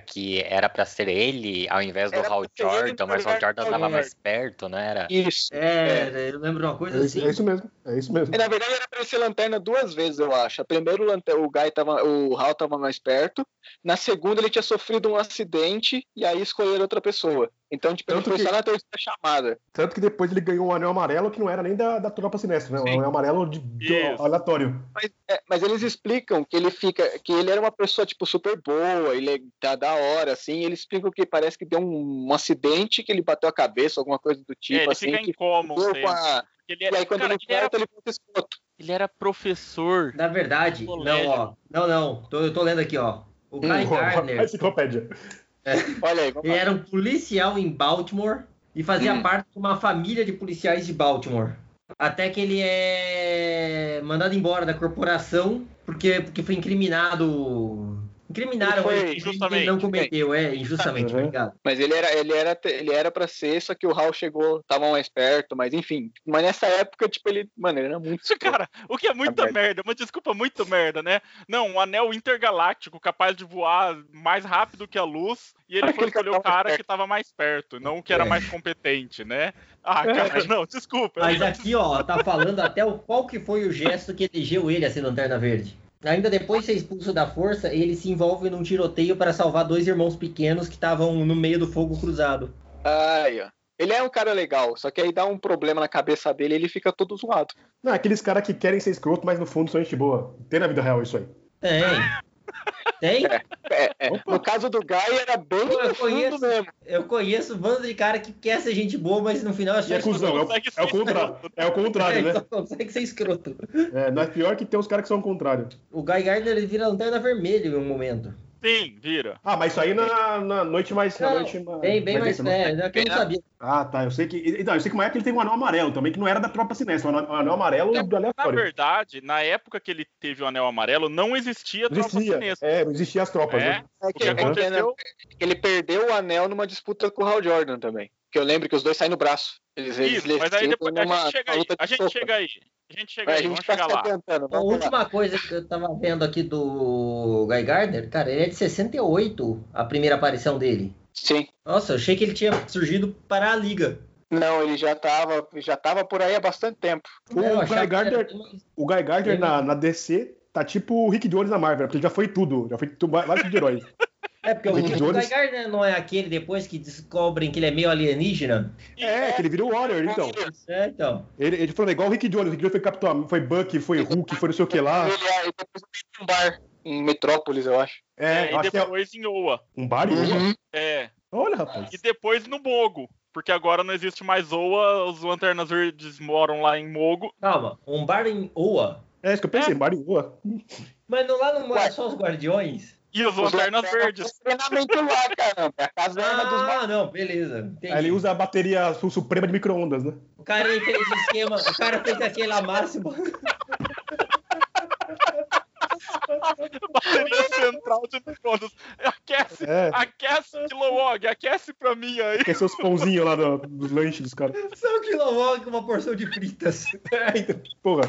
que era pra ser ele ao invés do Era Hal ele Jordan, mas o Hal Jordan do tava Hal mais perto, não era? Isso. É, eu lembro de uma coisa É assim. é isso mesmo. É isso mesmo. E, na verdade era pra ele ser lanterna duas vezes, eu acho. A primeira o, Guy tava, o Hal tava mais perto. Na segunda ele tinha sofrido um acidente e aí escolheram outra pessoa. Então, tipo, ele Tanto foi que- só na terceira chamada. Tanto que depois ele ganhou um anel amarelo que não era nem da, da tropa sinistra, né? Um anel amarelo de, de aleatório. Mas, é, mas eles explicam que ele fica, que ele era uma pessoa tipo super boa, ele é tá da hora, assim. Eles explicam que parece que deu um, um acidente, que ele bateu a cabeça, alguma coisa do É, tipo, ele assim. fica que a- Ele E era, aí quando cara, ele ele, era, volta, ele volta escroto. ele era professor. Na verdade, não, ó. Não, não. Tô, eu tô lendo aqui, ó. O Guy Hum, <laughs> Gardner, enciclopédia. Olha aí, ele lá. era um policial em Baltimore e fazia Hum. parte de uma família de policiais de Baltimore. Até que ele é mandado embora da corporação porque, porque foi incriminado. Incriminaram Ele foi ele que ele injustamente, não cometeu, é, injustamente, Uhum. obrigado. Mas ele era, ele era, ele era pra ser, só que o Hal chegou, tava mais perto, mas enfim. Mas nessa época, tipo, ele, mano, ele era muito. Isso, cara, o que é muita merda. merda, uma desculpa muito merda, né? Não, um anel intergaláctico capaz de voar mais rápido que a luz e ele Para foi escolher o cara que tava mais perto, não o que era É. mais competente, né? Ah, cara, <laughs> não, desculpa. Mas aqui, ó, tá falando até o qual que foi o gesto que elegeu ele a ser Lanterna Verde. Ainda depois de ser expulso da força, ele se envolve num tiroteio para salvar dois irmãos pequenos que estavam no meio do fogo cruzado. Ai, ó. Ele é um cara legal, só que aí dá um problema na cabeça dele e ele fica todo zoado. Não, aqueles caras que querem ser escroto, mas no fundo são gente boa. Tem na vida real isso aí. Tem. Tem? É, é. No caso do Guy, era bem eu conheço. mesmo. Eu conheço um bando de cara que quer ser gente boa, mas no final é E é cuzão, é o, consegue é o contrário. É o contrário, É, né? só consegue ser escroto. É, não é pior que tem uns caras que são o contrário. O Guy Gardner ele vira lanterna vermelha em um momento. Sim, vira. Ah, mas isso aí na, na noite mais. na Não, noite mais bem, bem mais dentro, né? é, é que eu não sabia. Ah, tá. Eu sei que. Não, eu sei que uma época ele tem um anel amarelo também, que não era da tropa sinistra. Um anel- um anel amarelo do Na aleatório. verdade, na época que ele teve o anel amarelo, não existia tropa existia. sinistra. É, não existiam as tropas, É. né? É O que, é que aconteceu? ele perdeu o anel numa disputa com o Hal Jordan também. Que eu lembro que os dois saem no braço. Eles, eles Isso, mas aí depois a gente chega aí. A gente chega aí. A gente chega É, aí, vamos tá chegar lá. A lá. última coisa que eu tava vendo aqui do Guy Gardner, cara, ele é de 68, a primeira aparição dele. Sim. Nossa, eu achei que ele tinha surgido para a liga. Não, ele já tava, já tava por aí há bastante tempo. O Eu Guy era Gardner- mais- O Guy Gardner na, na DC tá tipo o Rick Jones na Marvel, porque ele já foi tudo. Já foi tudo, vários de heróis. <laughs> É, porque o, Rick o Jones- Guy Gardner não é aquele depois que descobrem que ele é meio alienígena? É, que ele virou Warrior, então. É, então. Ele, ele falou, é igual o Rick Jones. O Rick Jones foi Capitão, foi Buck, foi Hulk, foi não sei o que lá. Ele é, depois um bar em Metrópolis, eu acho. É, É, eu e acho que é depois em Oa. um bar e Uhum. É. Olha, rapaz. E depois no Mogo. Porque agora não existe mais Oa, os Lanternas Verdes moram lá em Mogo. Calma, um bar em Oa. É isso que eu pensei, bar e Boa. Mas não, lá não é só os guardiões? E os Lanternas Verdes. tem treinamento lá, caramba. É a caverna dos Ah, não, beleza. Entendi. Aí ele usa a bateria su- suprema de micro-ondas, né? O cara fez o esquema, o cara fez aquela máxima. Bateria central de microondas. Aquece, É. aquece, Kilowog, aquece pra mim aí. Ser os pãozinhos lá do- dos lanches dos caras. Só um quilowog com uma porção de fritas. É, então, porra.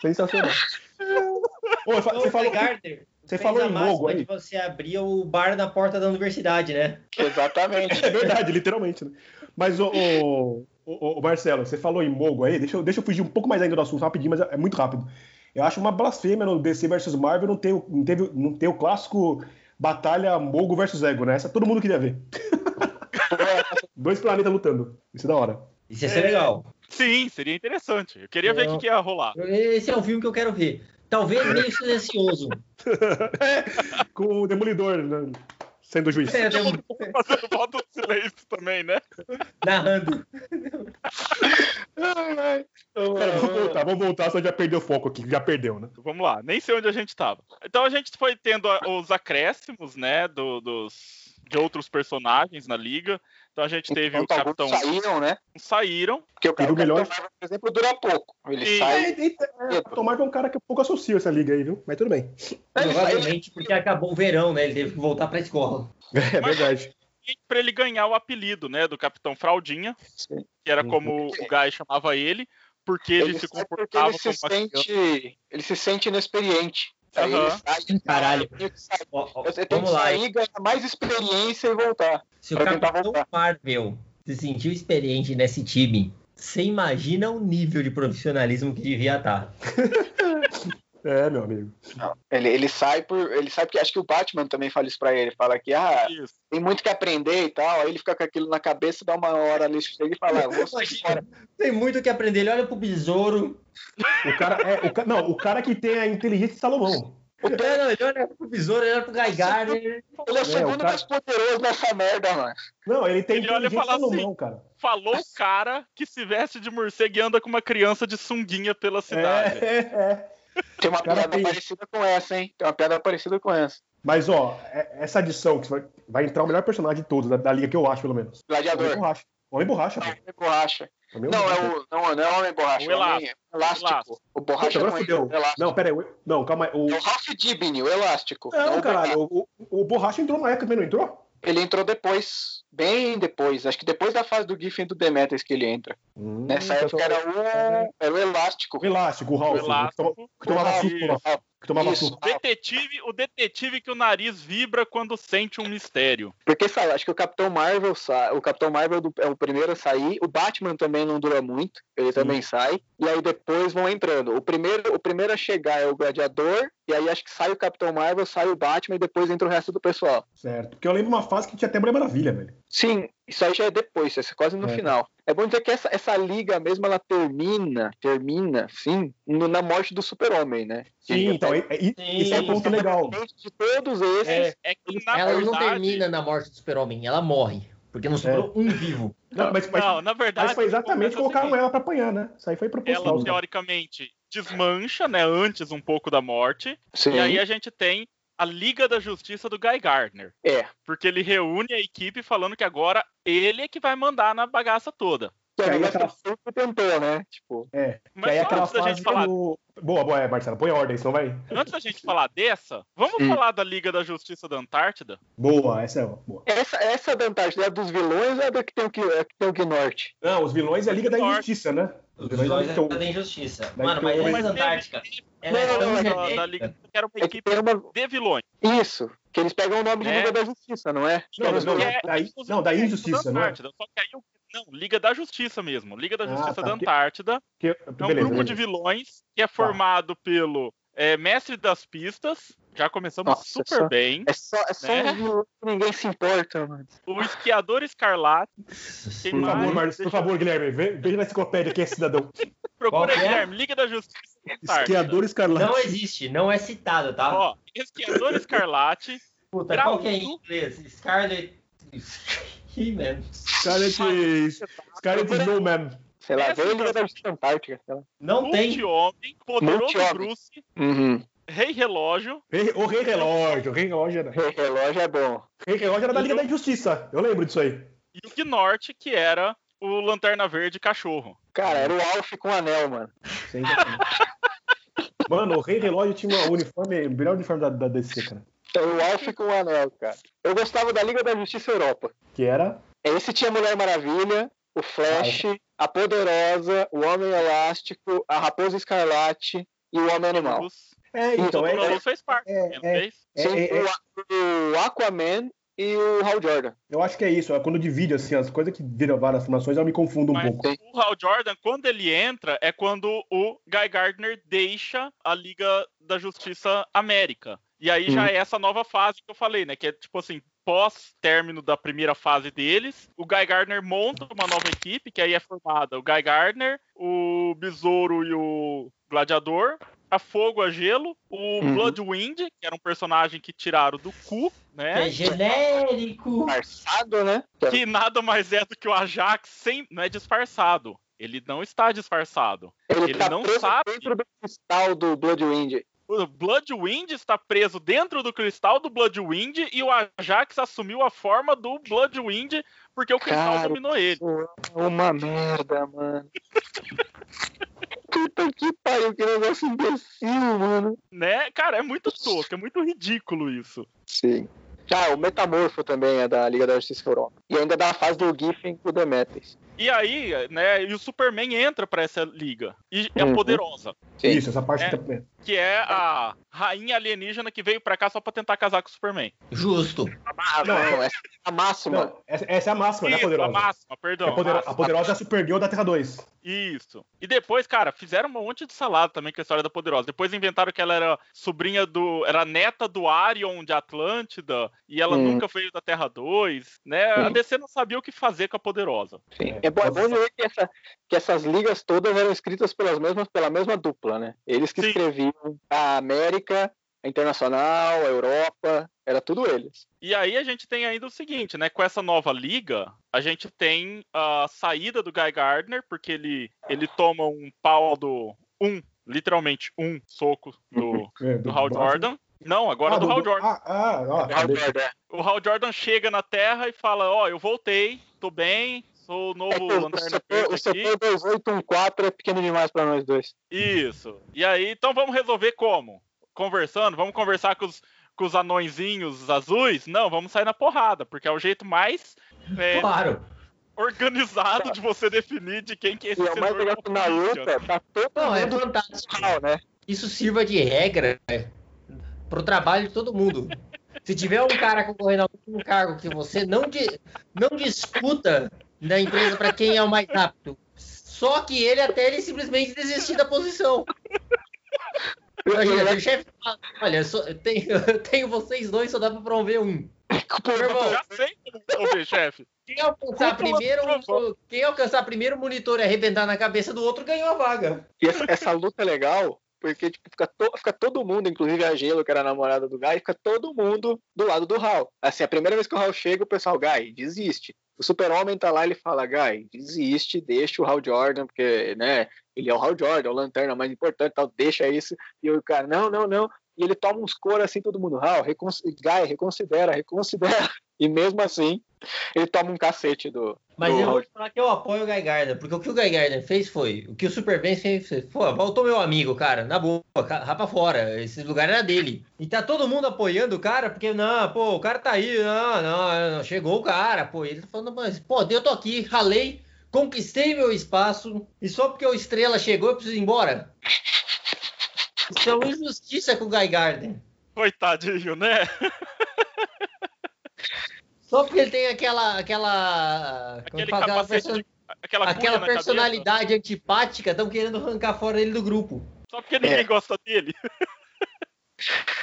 Sensacional. <laughs> Ô, você falou, Gardner você falou em de aí. você abrir o bar na porta da universidade, né? Exatamente. <laughs> É verdade, literalmente. Né? Mas, ô, ô, ô, ô, Marcelo, você falou em Mogo aí, deixa eu, deixa eu fugir um pouco mais ainda do assunto rapidinho, mas é é muito rápido. Eu acho uma blasfêmia no DC vs Marvel não ter, o- não, teve, não ter o clássico batalha Mogo versus Ego, né? Essa todo mundo queria ver. <laughs> Dois planetas lutando. Isso é da hora. Isso ia ser legal. Sim, seria interessante. Eu queria ver o Não. que, que ia rolar. Esse é um filme que eu quero ver. Talvez meio silencioso. <laughs> Com o Demolidor né? sendo juiz. É, Fazendo voto de silêncio também, né? narrando. Pera, vamos voltar, vamos voltar, só já perdeu o foco aqui, já perdeu, né? Vamos lá, nem sei onde a gente tava. Então a gente foi tendo os acréscimos, né, do- dos, de outros personagens na liga. Então a gente teve o Capitão. saíram, né? Saíram. Porque o cara, o melhor- Capitão Marvel, por exemplo, dura pouco. Ele Sim. sai. É, é, é, Tomar é um cara que eu pouco associo essa liga aí, viu? Mas tudo bem. Sai Provavelmente porque acabou o verão, né? Ele teve que voltar pra escola. É verdade. Pra ele ganhar o apelido, né, do Capitão Fraldinha, Sim. que era Uhum. como o Guy chamava ele, porque ele, ele se comportava ele se como sente. Ele se sente inexperiente. Aí sai. Caralho. Sair. Ó, ó, Você tem que sair, ganhar mais experiência e voltar. Se o Capitão voltar. Marvel se sentiu experiente nesse time, você imagina o nível de profissionalismo que devia tá. estar. <laughs> É, meu amigo. Não, Ele, ele sai por. Ele sai porque acho que o Batman também fala isso pra ele. Fala que ah, Isso. tem muito que aprender e tal. Aí ele fica com aquilo na cabeça, dá uma hora ali, chega e fala, ah, vou sair fora. Imagina, tem muito o que aprender. Ele olha pro besouro. O cara, é, o, ca- não, o cara que tem a inteligência de Salomão. Não, não, ele olha pro besouro, ele olha pro Guy Gardner. Ele é o É, segundo o cara- mais poderoso nessa merda, mano. Não, ele tem Ele olha e fala Salomão, cara. Falou o cara que se veste de morcego e anda com uma criança de sunguinha pela cidade. É, é, é. Tem uma piada tem- parecida com essa, hein? Tem uma piada parecida com essa. Mas, ó, é- essa adição que vai, vai entrar o melhor personagem de todos, da, da liga que eu acho, pelo menos. Homem Gladiador. borracha. Homem borracha, Não, homem borracha. Homem Não, borracha. é o, não, não é o homem borracha. O é o homem elástico. Elástico. O borracha Puta, agora não é elástico. Não, pera aí. Não, calma aí. O... É o Ralph Dibny, o elástico. Não, o caralho. O, o, o borracha entrou na época também, não entrou? Ele entrou depois, bem depois. Acho que depois da fase do Giffen do Demetrius que ele entra. Hum, Nessa então época era o, era o elástico. O elástico, o Ralph. O elástico. Que toma- que tomava suco. Que tomava Isso. suco. O detetive, o detetive que o nariz vibra quando sente um mistério. Porque sabe, acho que o Capitão Marvel sai, o Capitão Marvel é o primeiro a sair, o Batman também não dura muito, ele também sai, e aí depois vão entrando. O primeiro, o primeiro a chegar é o Gladiador, e aí acho que sai o Capitão Marvel, sai o Batman e depois entra o resto do pessoal. Certo. Porque eu lembro uma fase que tinha até Mulher Maravilha, velho. Sim, isso aí já é depois, isso é quase no É. final. É bom dizer que essa, essa liga mesmo, ela termina, termina, sim, no- na morte do super-homem, né? Sim, então, é, é, isso é um Sim. ponto legal. De todos esses, É, é que na ela verdade. não termina na morte do super-homem, ela morre. Porque não sobrou um vivo. Não, mas, mas, Não, na verdade. mas foi exatamente o colocaram ela pra apanhar, né? Isso aí foi proposital. Ela cara. teoricamente desmancha, né? Antes um pouco da morte. sim, E aí a gente tem a Liga da Justiça do Guy Gardner. é. Porque ele reúne a equipe falando que agora ele é que vai mandar na bagaça toda. Que Que aí aí aquela- sempre tentou, né? Tipo, É. Que Mas aí aquela antes da gente falar, do... Boa, boa, é, Marcelo. Põe ordem, senão vai. antes da gente falar dessa, vamos Hum. falar da Liga da Justiça da Antártida? Boa, essa é boa. essa, essa da Antártida é dos vilões ou é da que tem o, que, é que tem o Gnort? Não, os vilões é a Liga da Norte. Injustiça, né? Os vilões vilões então- da injustiça. Mano, mas o- essa Mas Antártica, ela é Não, tão não, Da, da. Liga que era uma É que equipe de vilões. Isso, que eles pegam o nome de É. Liga da Justiça, não é? Não, não, Que não. é- da- não, da é Injustiça, não é? Antártida, Só que aí o- não, Liga da Justiça mesmo. Liga da Ah, Justiça tá, da Antártida. Que- É um beleza, grupo beleza. de vilões que é formado pelo é, Mestre das Pistas. Já começamos Nossa, super só- bem. É só, é só Né? um que ninguém se importa, mano. O Esquiador Escarlate. Por favor, Marcos, por favor, Guilherme, ve- veja na enciclopédia quem é cidadão. Procura Qual que é? Guilherme. Liga da Justiça da. Esquiador escarlate. Não existe, não é citado, tá? Ó, Esquiador Escarlate. Puta, grau qual que é em inglês? Scarlet... He-Man. Scarlet, Scarlet Snowman. Sei lá, Essa veio a Liga da- da Justiça Antártica. sei lá. Não tem. Multi-Homem. Poderoso Multi-Homem. Bruce. Uhum. Rei Relógio. Rei- O Rei Relógio, o Rei Relógio era. O relógio é bom. Rei Relógio era da Liga da Injustiça. Eu lembro disso aí. E o Gnort, que era o Lanterna Verde Cachorro. Cara, era o Alf com anel, mano. Sensacional. <laughs> Mano, o Rei Relógio tinha um uniforme, o melhor uniforme da, da DC, cara. Então, o Alf com anel, cara. Eu gostava da Liga da Justiça Europa. Que era. Esse tinha a Mulher Maravilha, o Flash, a Poderosa, o Homem Elástico, a Raposa Escarlate e o Homem Animal. É, então, o é. É, fez parte. é, é. fez? é- Sim, é- é- o, o Aquaman, e o Hal Jordan. Eu acho que é isso. é Quando divide assim, as coisas que viram várias formações, eu me confundo um Mas pouco. o Hal Jordan, quando ele entra, é quando o Guy Gardner deixa a Liga da Justiça América. E aí já Uhum. é essa nova fase que eu falei, né? Que é tipo assim, pós-término da primeira fase deles, o Guy Gardner monta uma nova equipe, que aí é formada o Guy Gardner, o Besouro e o Gladiador, a Fogo, a Gelo, o Uhum. Bloodwind, que era um personagem que tiraram do cu, né? É genérico. Disfarçado, né? que nada mais é do que o Ajax sem, não é disfarçado. Ele não está disfarçado. Ele, Ele tá não preso sabe. dentro do cristal do Bloodwind. O Bloodwind está preso dentro do cristal do Bloodwind e o Ajax assumiu a forma do Bloodwind porque o cristal Cara, dominou ele. Uma merda, mano. <laughs> Puta que pariu, que negócio imbecil, mano. Né? Cara, é muito tosco, é muito ridículo isso. Sim. Ah, o Metamorfo também é da Liga da Justiça Europa. E ainda dá a fase do Giffen com o Demetrius. E aí, né, e o Superman entra pra essa liga. E é Uhum. poderosa, Sim. Isso, essa parte É. tá- que é a rainha alienígena que veio pra cá só pra tentar casar com o Superman. Justo. Ah, Não, não, essa é a máxima. Não, essa, essa é a máxima, né, Isso, a poderosa? máxima, perdão. É poder- máxima. a poderosa é a Supergirl da Terra 2. Isso. E depois, cara, fizeram um monte de salada também com a história da Poderosa. Depois inventaram que ela era sobrinha do. Era neta do Arion de Atlântida. E ela Hum. nunca veio da Terra 2. Né? A Sim. DC não sabia o que fazer com a Poderosa. Sim. É, bom, é bom de ver que, essa- que essas ligas todas eram escritas pelas mesmas, pela mesma dupla, né? Eles que Sim. escreviam a América, a Internacional, a Europa, era tudo eles. E aí a gente tem ainda o seguinte, né? Com essa nova liga, a gente tem a saída do Guy Gardner, porque ele, ele toma um pau do. Um, literalmente, um soco do, <laughs> É, do Hal Jordan. Não, agora Ah, do Hal Jordan. Ah, ah, ah, Hal deixa- Jordan. o Hal Jordan chega na Terra e fala: Ó, eu voltei, tô bem, sou o novo É que o Lanterna Verde o setor 2814 é pequeno demais pra nós dois. Isso. E aí, então vamos resolver como? Conversando? Vamos conversar com os, com os anõezinhos azuis? Não, vamos sair na porrada, porque é o jeito mais é, Claro. organizado de você definir de quem que é esse E é o mais legal que na luta tá todo Não, é fantástico. né? Isso sirva de regra né, pro trabalho de todo mundo. Se tiver um cara concorrendo a um cargo que você não, di- não disputa na empresa para quem é o mais rápido, só que ele até ele simplesmente desistir da posição. Imagina, se o chefe fala, olha, só- eu tenho, <laughs> eu tenho vocês dois, só dá pra promover um. Meu irmão, Já sei resolver, chefe. quem alcançar primeiro, quem alcançar primeiro o monitor e arrebentar na cabeça do outro ganhou a vaga. E essa, essa luta é legal, porque tipo, fica, to- fica todo mundo, inclusive a Gelo, que era a namorada do Guy, fica todo mundo do lado do Hal. Assim, a primeira vez que o Hal chega, o pessoal, Guy, desiste. O super-homem tá lá ele fala, Guy, desiste, deixa o Hal Jordan, porque, né, ele é o Hal Jordan, o lanterna mais importante, tal, deixa isso. E o cara, não, não, não. E ele toma uns coros assim, todo mundo, Hal, recon Guy, reconsidera, reconsidera. E mesmo assim, ele toma um cacete do, Mas do eu vou te falar que eu apoio o Guy Gardner, porque o que o Guy Gardner fez foi, o que o Superman fez, foi, pô, voltou meu amigo, cara, na boa, rapa fora, esse lugar era dele. E tá todo mundo apoiando o cara, porque, não, pô, o cara tá aí, não, não, não, chegou o cara, pô, ele tá falando, mas, pô, eu tô aqui, ralei, conquistei meu espaço, e só porque o Estrela chegou eu preciso ir embora? Isso é uma injustiça com o Guy Gardner. Coitadinho, né? <laughs> Só porque ele tem aquela, aquela, Aquele fala, aquela perso- de- aquela, aquela na cabeça. personalidade antipática, estão querendo arrancar fora ele do grupo. Só porque ninguém É. gosta dele. <laughs>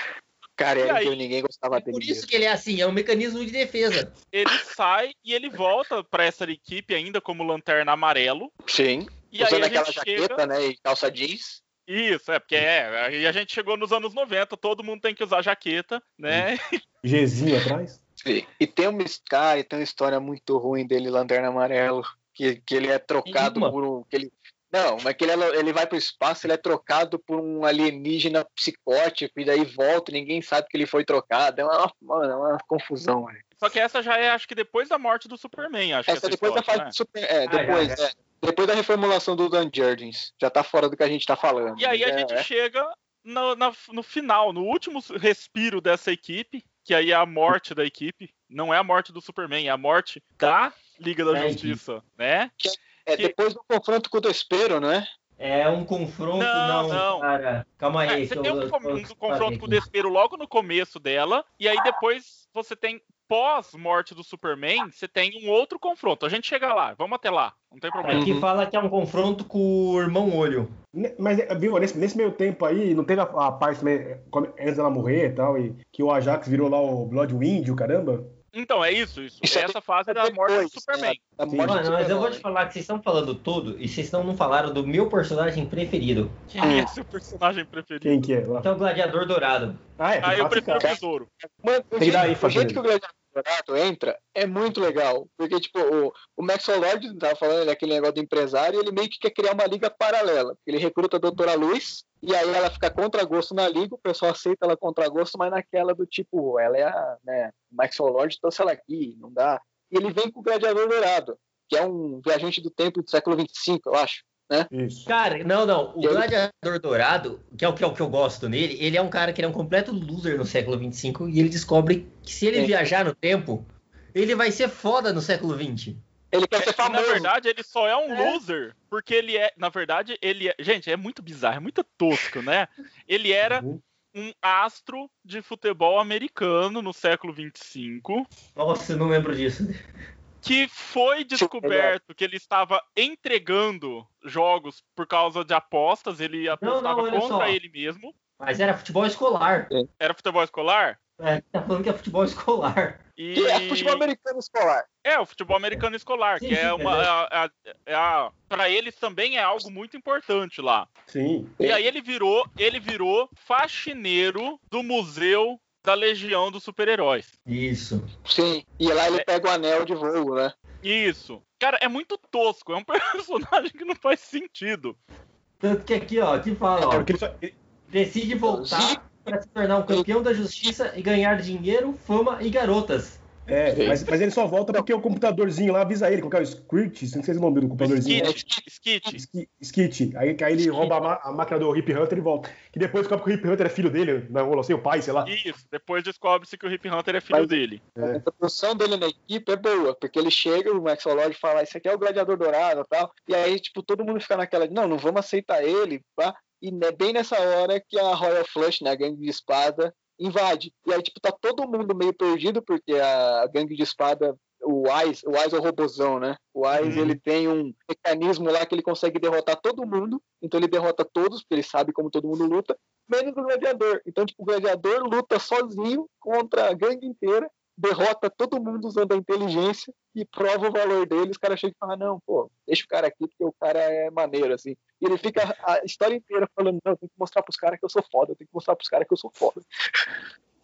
cara, E que ninguém gostava É dele. por isso mesmo. que ele é assim, é um mecanismo de defesa. Ele sai e ele volta pra essa equipe ainda como lanterna amarelo. Sim, E aí usando a aquela gente jaqueta, chega. né, e calça jeans. Isso, é, porque é. Aí a gente chegou nos anos 90, todo mundo tem que usar jaqueta, né? Gzinho atrás. Sim. E tem uma, cara, e tem uma história muito ruim dele, Lanterna Amarelo, que, que ele é trocado por um. Que ele, não, mas que ele, é- ele vai pro espaço, ele é trocado por um alienígena psicótico, e daí volta, e ninguém sabe que ele foi trocado. É uma, mano, é uma confusão, velho. Só que essa já é, acho que depois da morte do Superman, acho que Essa essa depois da história, fase né? de super. É, Ah, depois, já, é. Depois da reformulação do Dan Jurgens. Já tá fora do que a gente tá falando. E aí a É, gente é. chega no, na- no final, no último respiro dessa equipe, que aí é a morte da equipe. Não é a morte do Superman, é a morte da Liga da Da Justiça, né? É, que- depois do confronto com o Despero, né? É um confronto, Não, não, não. cara. Calma É, aí. você que tem eu- um, eu- um eu- confronto com o. Despero logo no começo dela, e aí depois você tem pós morte do Superman, você tem um outro confronto. A gente chega lá, vamos até lá, não tem problema. Aqui fala que é um confronto com o irmão Olho. Mas, é, viu, nesse, nesse meio tempo aí, não teve a, a parte também, quando, antes dela morrer e tal, e que o Ajax virou lá o Bloodwind, o caramba? Então, é isso, isso. Isso é Essa fase da depois, morte do Superman. né? Da Sim. morte do mas eu vou te falar que vocês estão falando tudo e vocês não, falaram do meu personagem preferido, Quem é seu personagem preferido? Quem que é lá? que é o Gladiador Dourado. Ah, é, Ah, eu prefiro o. Besouro. Mano, o jeito, o jeito que o Gladiador Dourado entra é muito legal. Porque, tipo, o, o Maxwell Lord tava falando daquele negócio do empresário ele meio que quer criar uma liga paralela. Ele recruta a Doutora Luz e aí ela fica contra gosto na liga, o pessoal aceita ela contra gosto, mas naquela do tipo, ela é a, né, Maxwell Lord trouxe ela aqui, não dá. E ele vem com o Gladiador Dourado, que é um viajante do tempo do século XXV, eu acho. Isso. Cara, não, não. O Eu- Gladiador Dourado, que é o que, é o que eu gosto nele, ele é um cara que ele é um completo loser no século XXV e ele descobre que se ele É. viajar no tempo, ele vai ser foda no século XX. Ele quer ser E, na famoso. verdade, ele só é um É. loser porque ele é, na verdade, ele é, gente, é muito bizarro, é muito tosco, né? Ele era Uhum. um astro de futebol americano no século 25 Nossa, eu não lembro disso. Que foi descoberto que ele estava entregando jogos por causa de apostas, ele apostava olha contra só. ele mesmo. Mas era futebol escolar. Era futebol escolar É, tá falando que é futebol escolar. e Que é futebol americano escolar. É, o futebol americano escolar, Sim, que sim, é uma. é. É é a, para eles também é algo muito importante lá. Sim. E aí ele virou, ele virou faxineiro do museu da Legião dos Super-Heróis. Isso. Sim. E lá ele pega o anel de voo, né? Isso. Cara, é muito tosco, é um <laughs> personagem que não faz sentido. Tanto que aqui, ó, aqui fala, É ó, ele- decide voltar para se tornar um campeão da justiça e ganhar dinheiro, fama e garotas. É, mas, mas ele só volta porque o computadorzinho lá avisa ele, qual que é o Squirt, não sei se é o nome do computadorzinho. Skit, Skit. Ski- Skit. Aí, aí ele rouba a, ma- a máquina do Hip Hunter e volta. Que depois descobre que o Hip Hunter é filho dele, não rolou assim, o pai, sei lá. Isso. Depois descobre-se que o Hip Hunter é filho Mas- dele. É. A introdução dele na equipe é boa, porque ele chega, o Maxwell Lord fala, isso aqui é o Gladiador Dourado e tal, e aí, tipo, todo mundo fica naquela, de, não, não vamos aceitar ele, pá. E é bem nessa hora que a Royal Flush, né, a gangue de espada, invade. E aí, tipo, tá todo mundo meio perdido, porque a gangue de espada, o Wise, o Wise é o robozão, né? O Wise, Uhum. ele tem um mecanismo lá que ele consegue derrotar todo mundo, então ele derrota todos, porque ele sabe como todo mundo luta, menos o gladiador. Então, tipo, o gladiador luta sozinho contra a gangue inteira, derrota todo mundo usando a inteligência e prova o valor dele. Os caras chegam e falam, não, pô, deixa o cara aqui, porque o cara é maneiro, assim. E ele fica a história inteira falando, não, tem que mostrar pros caras que eu sou foda, tem que mostrar pros caras que eu sou foda.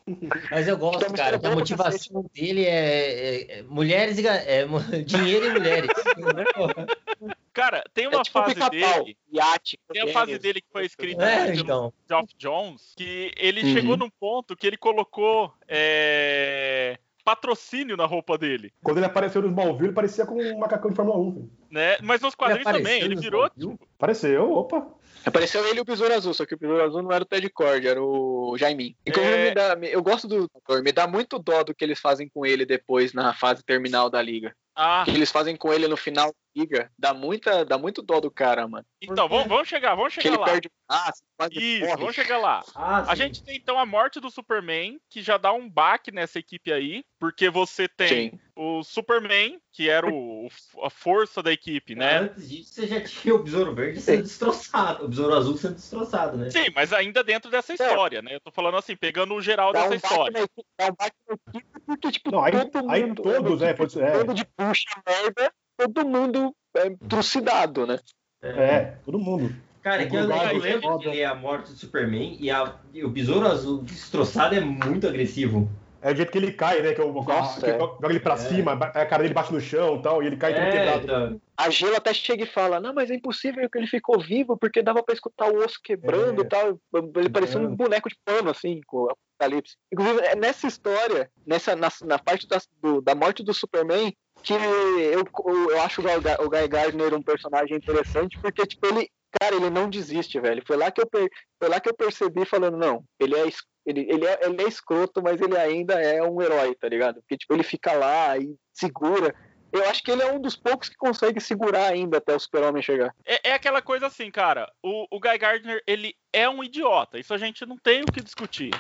<laughs> Mas eu gosto, Então, cara, que a motivação dele é, é- é mulheres e é, <laughs> dinheiro e mulheres. <laughs> Cara, tem uma é tipo fase dele. iate. Tem a fase dele que foi escrita É, pelo então. Geoff Jones, que ele Uhum. chegou num ponto que ele colocou é, patrocínio na roupa dele. Quando ele apareceu no Smallville, ele parecia com um macacão de Fórmula 1. velho. Né? Mas nos quadrinhos apareceu também, ele virou. Tipo, Apareceu, opa. Apareceu ele e o Besouro Azul, só que o Besouro Azul não era o Ted Cord, era o Jaimin. Inclusive, É. me dá, eu gosto do ator, me dá muito dó do que eles fazem com ele depois na fase terminal da liga. Ah, O que eles fazem com ele no final da liga, dá, muita, dá muito dó do cara, mano. então, vamos, vamos chegar, vamos Que chegar ele lá. perde o braço, quase Isso, morre. vamos chegar lá. Ah, A sim. gente tem então a morte do Superman, que já dá um baque nessa equipe aí, porque você tem Sim. o Superman, que era o, a força da equipe, né? Antes disso, você já tinha o Besouro Verde sendo destroçado, o Besouro Azul sendo destroçado, né? Sim, mas ainda dentro dessa história, né? Eu tô falando assim, pegando o geral Dá dessa um, baque história. na equipe, dá um baque na equipe, porque, tipo, Não, aí- todo aí mundo. todos, é, pode ser, é. Todo de puxa merda, todo mundo é trucidado, né? É, todo mundo. Cara, que eu, eu lembro que é a morte do Superman e, a- e o Besouro Azul destroçado é muito agressivo. É o jeito que ele cai, né? Que eu, Nossa, que é. joga ele pra É. cima, a cara dele bate no chão e tal, e ele cai todo É, quebrado. então, A Gelo até chega e fala: Não, mas é impossível que ele ficou vivo porque dava pra escutar o osso quebrando É. e tal. Ele parecia um É. boneco de pano, assim, com o Apocalipse. Inclusive, é nessa história, nessa, na, na parte da, do- da morte do Superman, que eu, eu acho o Guy, Gardner um personagem interessante, porque, tipo, ele. Cara, ele não desiste, velho. Foi lá que eu, foi lá que eu percebi falando, não, ele é, ele, ele, é, ele é escroto, mas ele ainda é um herói, tá ligado? Porque, tipo, ele fica lá e segura. Eu acho que ele é um dos poucos que consegue segurar ainda até o Super-Homem chegar. É, é aquela coisa assim, cara. O, o Guy Gardner, ele é um idiota. Isso a gente não tem o que discutir.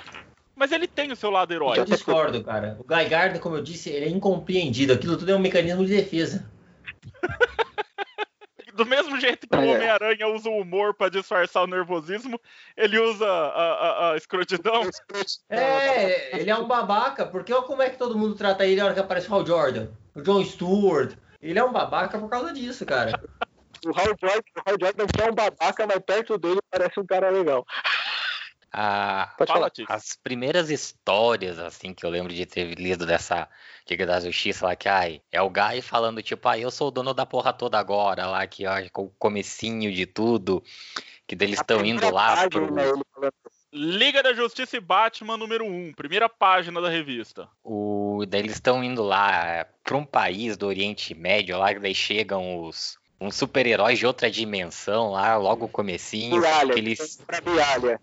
Mas ele tem o seu lado Eu heróico. discordo, cara. O Guy Gardner, como eu disse, ele é incompreendido. Aquilo tudo é um mecanismo de defesa. <laughs> Do mesmo jeito que o É. Homem-Aranha usa o humor pra disfarçar o nervosismo, ele usa a, a, a escrotidão. <laughs> É, ele é um babaca, porque olha como é que todo mundo trata ele na hora que aparece o Hal Jordan, o John Stewart. Ele é um babaca por causa disso, cara. O Hal Jordan, o Hal Jordan que é um babaca, mas perto dele parece um cara legal. A- Pode Fala, falar. As primeiras histórias, assim, que eu lembro de ter lido dessa Liga da Justiça lá, que ai, é o Guy falando, tipo, ah, eu sou o dono da porra toda agora, lá, que ó, com o comecinho de tudo, que daí eles estão indo lá pro. né, Liga da Justiça e Batman número 1, primeira página da revista. O, daí eles estão indo lá para um país do Oriente Médio, lá que daí chegam os uns super-heróis de outra dimensão lá, logo o comecinho, Bialha, que eles.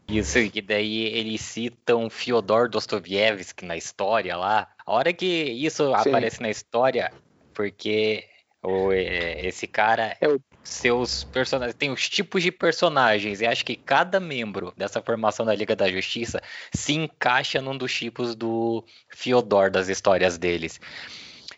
Isso, que daí eles citam Fyodor Dostoiévski na história lá. A hora que isso Sim. aparece na história, porque o, é, esse cara, É o- seus personagens, tem os tipos de personagens, e acho que cada membro dessa formação da Liga da Justiça se encaixa num dos tipos do Fyodor das histórias deles.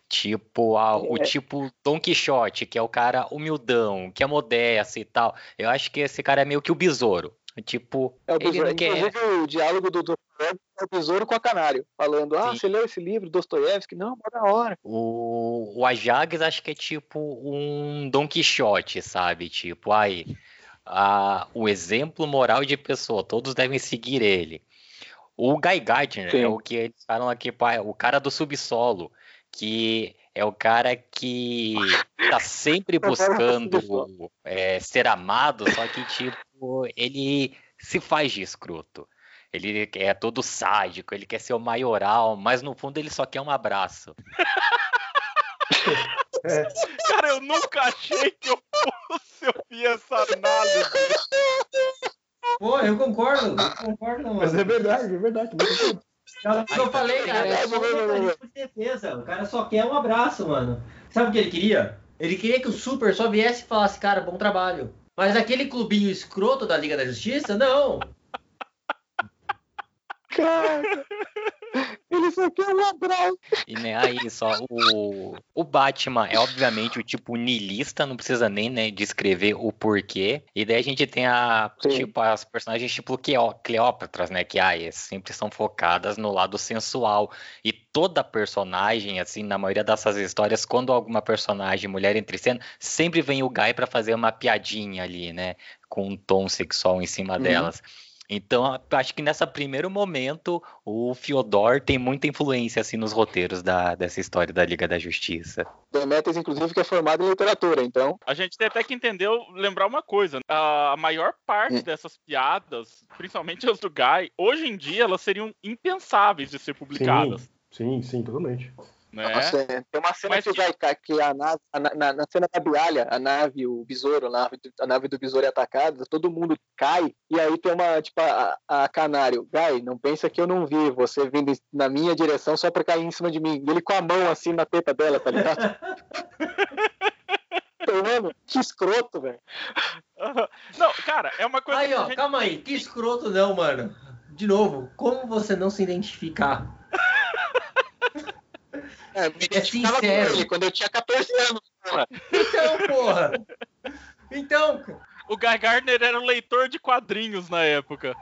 Tipo, a- o É. tipo Don Quixote, que é o cara humildão, que é modesto e tal. Eu acho que esse cara é meio que o besouro. Tipo, É o ele besouro. quer. Inclusive o diálogo do Dostoiévski é o besouro com a canário. Falando, ah, Sim. você leu esse livro, Dostoiévski? Não, mó da hora. O, o Ajax acho que é tipo um Don Quixote, sabe? Tipo, ai, a, o exemplo moral de pessoa, todos devem seguir ele. O Guy Gardner Sim. é o que eles falam aqui, pá, o cara do subsolo, que é o cara que tá sempre <laughs> buscando é, ser amado, só que, tipo, ele se faz de escroto. Ele é todo sádico, ele quer ser o maioral, mas no fundo ele só quer um abraço. <laughs> Cara, eu nunca achei que eu fosse ouvir essa análise. Pô, eu concordo, eu concordo, mano. Mas é verdade, é verdade. É eu falei, cara, é só um de defesa. O cara só quer um abraço, mano. Sabe o que ele queria? Ele queria que o Super só viesse e falasse, cara, bom trabalho. Mas aquele clubinho escroto da Liga da Justiça, não. Cara, ele só quer um abraço. E né, aí só o, o Batman é obviamente o tipo niilista, não precisa nem né, descrever o porquê. E daí a gente tem a Sim. tipo as personagens tipo Cleópatras, né, que ai, sempre são focadas no lado sensual. E toda personagem assim, na maioria dessas histórias, quando alguma personagem mulher entra em cena, sempre vem o Guy pra fazer uma piadinha ali, né, com um tom sexual em cima Uhum. delas. Então, acho que nesse primeiro momento, o Fyodor tem muita influência assim nos roteiros da, dessa história da Liga da Justiça. Demetrius, inclusive, que é formado em literatura, então. A gente tem até que entender, lembrar uma coisa. A maior parte Hum. dessas piadas, principalmente as do Guy, hoje em dia elas seriam impensáveis de ser publicadas. Sim, sim, totalmente. Né? Nossa, é. tem uma cena Mas que, Guy cai- que a nave, a na, na- na cena da bialha, a nave, o besouro, a nave, do- a nave do besouro é atacada, todo mundo cai, e aí tem uma, tipo, a, a canário, Guy, não pensa que eu não vi você vindo na minha direção só pra cair em cima de mim. E ele com a mão assim na teta dela, tá ligado? <laughs> Mano, que escroto, velho. Não, cara, é uma coisa Aí, ó, gente... calma aí. Que escroto não, mano. De novo, como você não se identificar? <laughs> É, me identificava com ele quando eu tinha 14 anos. porra. Então, porra. Então, O Guy Gardner era um leitor de quadrinhos na época.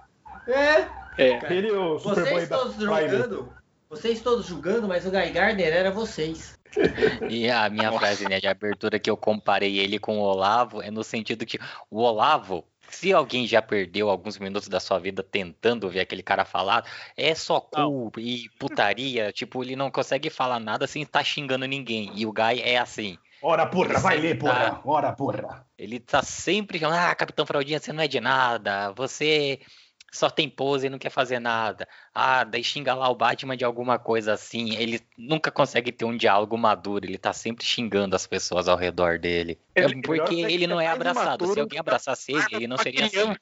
é. É. Ele, o Vocês todos julgando, vocês todos julgando, mas o Guy Gardner era vocês. E a minha frase né, de abertura que eu comparei ele com o Olavo é no sentido que o Olavo, se alguém já perdeu alguns minutos da sua vida tentando ver aquele cara falar, é só cu e putaria, tipo, ele não consegue falar nada sem estar xingando ninguém. E o Guy é assim. Ora, porra, vai ler, porra. Tá. Ora, porra. Ele tá sempre falando, ah, Capitão Fraldinha, você não é de nada, você só tem pose e não quer fazer nada. Ah, daí xinga lá o Batman de alguma coisa assim. Ele nunca consegue ter um diálogo maduro, ele tá sempre xingando as pessoas ao redor dele. É porque melhor ele não é abraçado. Se alguém abraçasse ele, ele não seria assim.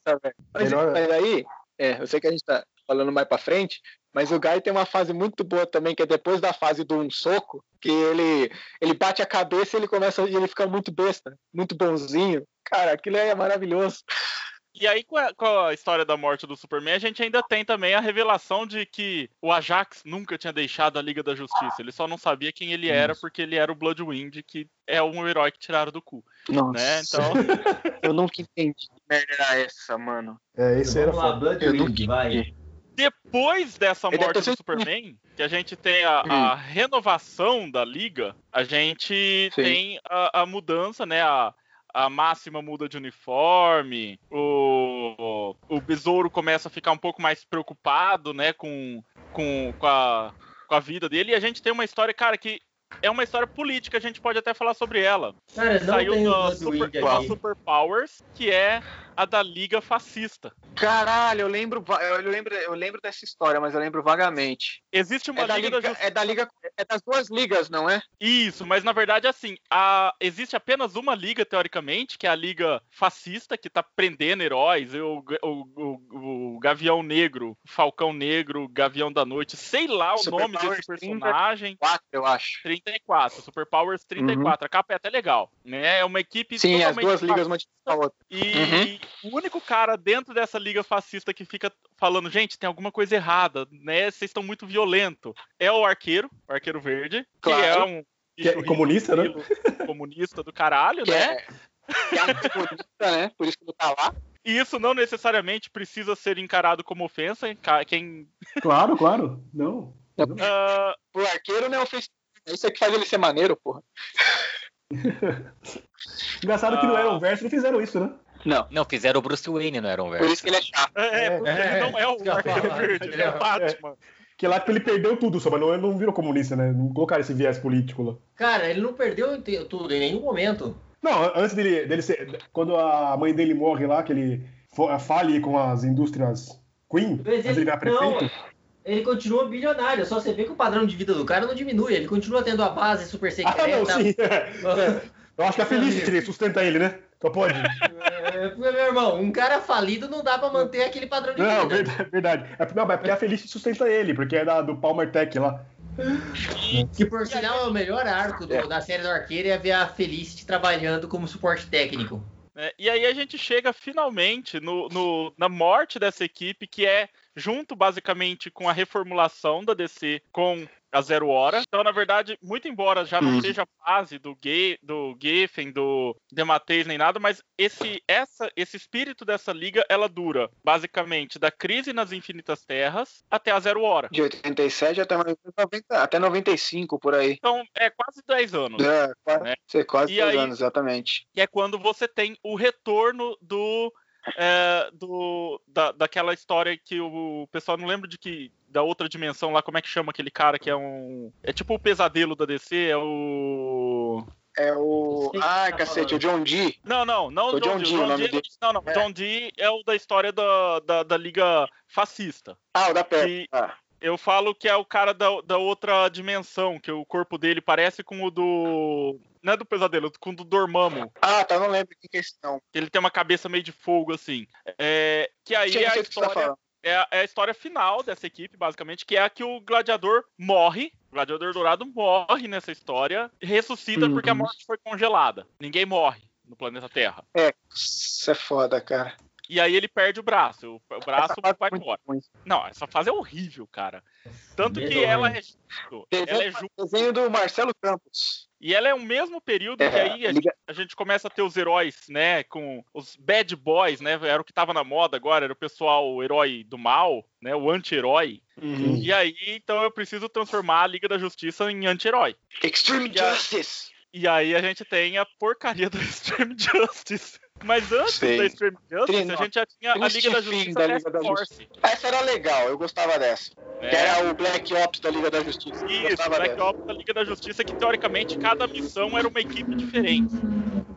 Mas, aí, é, eu sei que a gente tá falando mais pra frente, mas o Guy tem uma fase muito boa também, que é depois da fase do um soco, que ele, ele bate a cabeça e ele começa e ele fica muito besta, muito bonzinho. Cara, aquilo aí é maravilhoso. E aí, com a, com a história da morte do Superman, a gente ainda tem também a revelação de que o Ajax nunca tinha deixado a Liga da Justiça. Ele só não sabia quem ele era, porque ele era o Bloodwind, que é um herói que tiraram do cu. Nossa. Né? Então, <laughs> Eu nunca entendi que merda era essa, mano. É, esse era Vamos lá, foda. Blood Eu Ring, nunca vai. entendi. depois dessa deve morte do Superman, que a gente tem a, a renovação da Liga, a gente Sim. tem a, a mudança, né? A, a máxima muda de uniforme, o, o Besouro começa a ficar um pouco mais preocupado, né, com, com, com, a, com a vida dele, e a gente tem uma história, cara, que é uma história política, a gente pode até falar sobre ela. Cara, não Saiu tem da Super, Ring da aqui. Super Powers, que é a da Liga Fascista. Caralho, eu lembro, eu lembro, eu lembro dessa história, mas eu lembro vagamente. Existe uma É da, Liga, liga, da Justiça. é da liga, é das duas ligas, não é? Isso, mas na verdade, assim, a- existe apenas uma liga, teoricamente, que é a Liga Fascista, que tá prendendo heróis, o, o, o- o Gavião Negro, o Falcão Negro, Gavião da Noite, sei lá o Super nome Powers desse personagem. Quatro, eu acho. 34, Super Powers 34. A capa é até legal, né? É uma equipe Uhum. Sim, as totalmente duas ligas uma a outra. e o único cara dentro dessa liga fascista que fica falando, gente, tem alguma coisa errada, né? Vocês estão muito violento. É o arqueiro, o arqueiro verde, que Claro. é um Que é comunista, né? comunista do caralho, Que né? é, que é anticomunista, né? Por isso que ele tá lá. E isso não necessariamente precisa ser encarado como ofensa. Quem Claro, claro. Não. ah, Pro arqueiro não é ofensivo. Isso é que faz ele ser maneiro, porra. <laughs> Engraçado que no Verso não fizeram isso, né? Não. Não, fizeram o Bruce Wayne no Arrow Por isso que ele é chato. é, É, porque é, ele não é isso que eu o arqueiro falar. verde, ele é o Batman. Que lá ele perdeu tudo, só, mas não, não virou comunista, né? Não colocaram esse viés político lá. Cara, ele não perdeu tudo em nenhum momento. Não, antes dele, dele ser. Quando a mãe dele morre lá, que ele fale com as indústrias Queen, Mas antes de ele virar não, prefeito. Ele continua bilionário, só você vê que o padrão de vida do cara não diminui. Ele continua tendo a base super secreta. Ah, não, sim. Eu acho que a Felicity sustenta ele, né? Só pode. É, meu irmão, um cara falido não dá pra manter aquele padrão de Não, vida. verdade. verdade. É, não, mas é porque a Felicity sustenta ele, porque é da, do Palmer Tech lá. Que por sinal é o melhor arco do- da série do Arqueiro é ver a Felicity trabalhando como suporte técnico. né? E aí a gente chega finalmente no, no- na morte dessa equipe, que é junto basicamente com a reformulação da DC com a Zero Hora. Então, na verdade, muito embora já não Uhum. seja a fase do, Ge do Geffen, do Demateis nem nada, mas esse, essa, esse espírito dessa liga, ela dura basicamente da crise nas Infinitas Terras até a Zero Hora. De 87 até, 90, até 95, por aí. Então, é quase 10 anos. É, quase, Né? ser quase E dois aí- anos, exatamente. que é quando você tem o retorno do. É, do da, daquela história que o pessoal não lembra de que. Da outra dimensão lá, como é que chama aquele cara que é um. É tipo o pesadelo da DC, é o. É o. Ai, tá cacete, o. John Dee. Não, não, não O John, John Dee. O nome dele. não, não. É. John Dee é o da história da, da, da Liga Fascista. Ah, o da. Que- Ah, Eu falo que é o cara da, da outra dimensão, que o corpo dele parece com o do. Não é do pesadelo, com o do Dormammu. Ah, tá, não lembro que é não. Ele tem uma cabeça meio de fogo, assim. É, que aí é a tá história. é a, é a história final dessa equipe, basicamente, que é a que o gladiador morre. O gladiador dourado morre nessa história, ressuscita porque a Uhum. morte foi congelada. Ninguém morre no planeta Terra. Isso é foda, cara. E aí ele perde o braço. O, o braço vai embora. ruim. Não, essa fase é horrível, cara. Tanto que Medonho. ela é justo. Ela é Desenho, ju- desenho do Marcelo Campos. E ela é o mesmo período que É, aí a liga- a gente começa a ter os heróis, né, com os bad boys, né, era o que tava na moda agora, era o pessoal o herói do mal, né, o anti-herói. Uhum. E aí, então eu preciso transformar a Liga da Justiça em anti-herói. Extreme E a- Justice. E aí a gente tem a porcaria do <laughs> Extreme Justice. Mas antes Sei. da Extreme Justice, a gente já tinha a Liga da Justiça da Liga da Force. Essa era legal, eu gostava dessa. né? Que era o Black Ops da Liga da Justiça. Isso, gostava Black. Ops da Liga da Justiça, que teoricamente cada missão era uma equipe diferente.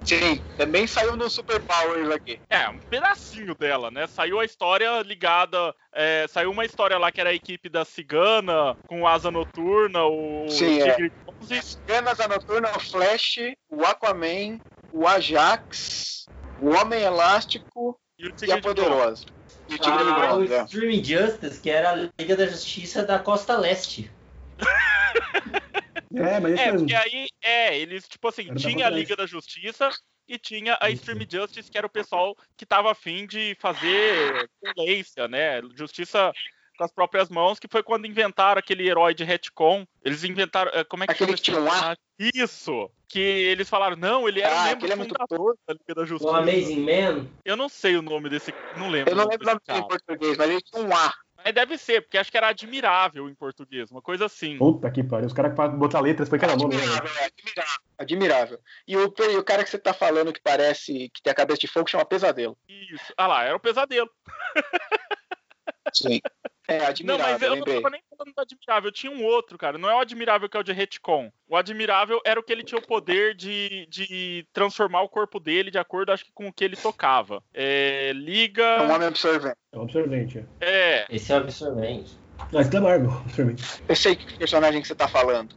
Sim, também saiu no Super Powers aqui. É, um pedacinho dela, né? Saiu a história ligada. é, saiu uma história lá que era a equipe da Cigana, com Asa Noturna, o Sim, é. Tigre Bronze. Ganas a Noturna, o Flash, o Aquaman, o Ajax, o Homem Elástico e o e a. Poderosa. E o Tigre Ah, o Bronze, é. Streaming Justice, que era a Liga da Justiça da Costa Leste. <laughs> É, mas é isso É, mesmo. porque aí, é, eles, tipo assim, Era tinha a Liga da Justiça, e tinha a Extreme Justice, que era o pessoal que tava afim de fazer <laughs> violência, né? Justiça com as próprias mãos, que foi quando inventaram aquele herói de retcon. Eles inventaram. eh, Como é que Aquele chama que tinha um? Isso! Que eles falaram, não, ele era Ah, um membro é muito fundador da Liga da O Justiça. Amazing Man. Eu não sei o nome desse. Não lembro. Eu não o lembro o nome dele em português, mas ele tinha um A. Mas deve ser, porque acho que era admirável em português, uma coisa assim. Puta que pariu. Os caras que botar letras foi cada nome. né? Admirável, é, admirável. Admirável. E o, e o cara que você tá falando que parece que tem a cabeça de fogo chama Pesadelo. Isso. Ah lá, era o pesadelo. <laughs> Sim. É, Não, admirável, mas eu não lembrei. tava nem falando do admirável. Tinha um outro, cara. Não é o admirável que é o de retcon. O admirável era o que ele tinha o poder de, de transformar o corpo dele de acordo, acho que, com o que ele tocava. É, É um liga. homem absorvente. É um absorvente. é. É. Esse é o absorvente. Ah, isso é Marvel, absorvente. Eu sei que personagem que você tá falando.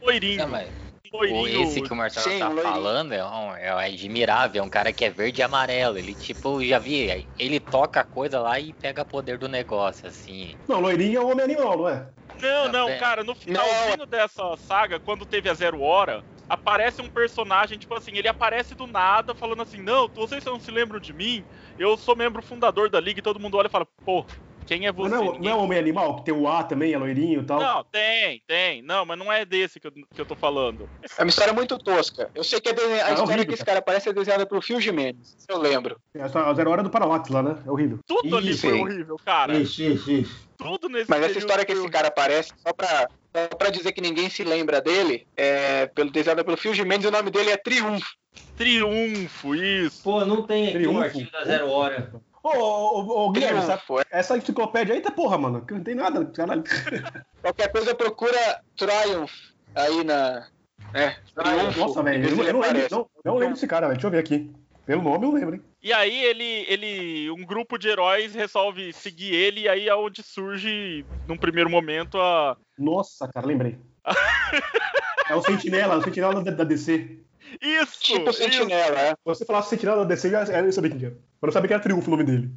Loirinho. Não, mas loirinho. esse que o Marcelo Sim, tá loirinho. falando é, um, é admirável, é um cara que é verde e amarelo. Ele, tipo, já vi, ele toca a coisa lá e pega poder do negócio, assim. Não, loirinho é o homem animal, não é? Não, Tá não, bem. cara, no finalzinho dessa saga, quando teve a Zero Hora, aparece um personagem, tipo assim, ele aparece do nada, falando assim, não, vocês não se lembram de mim, eu sou membro fundador da Liga, e todo mundo olha e fala, pô, quem é você? Mas não, é- Ninguém não é o homem animal, que tem o A também, é loirinho e tal. Não, tem, tem. Não, mas não é desse que eu, que eu tô falando. É uma história muito tosca. Eu sei que a, desenha- a É história horrível, que esse cara parece é desenhada pelo Phil Jimenez. Eu lembro. É só a zero hora do Parallax lá, né? É horrível. Tudo ali Isso, foi hein? horrível, cara. Ixi, ixi, ixi. Tudo nesse Mas essa história que esse cara aparece, só pra, só pra dizer que ninguém se lembra dele, é pelo, desenhada pelo Phil e o nome dele é Triunfo. Triunfo, isso. Pô, não tem aqui Triunfo. o artigo da Zero Hora. Ô, ô, ô, ô, Guilherme? Triunfo. é. Essa enciclopédia aí tá porra, mano. que Não tem nada, caralho. <laughs> Qualquer coisa procura Triumph aí na. É, Triunfo. Nossa, velho. Eu, não- eu não lembro, não, não lembro desse cara, velho. Deixa eu ver aqui. Pelo nome eu lembro, hein? E aí ele, ele, um grupo de heróis resolve seguir ele e aí é onde surge, num primeiro momento, a Nossa, cara, lembrei. <laughs> é o Sentinela, o Sentinela da, da DC. Isso. Tipo isso. Sentinela, é. Se você falasse Sentinela da DC, já eu sabia quem era. Eu não sabia que era Triunfo o nome dele.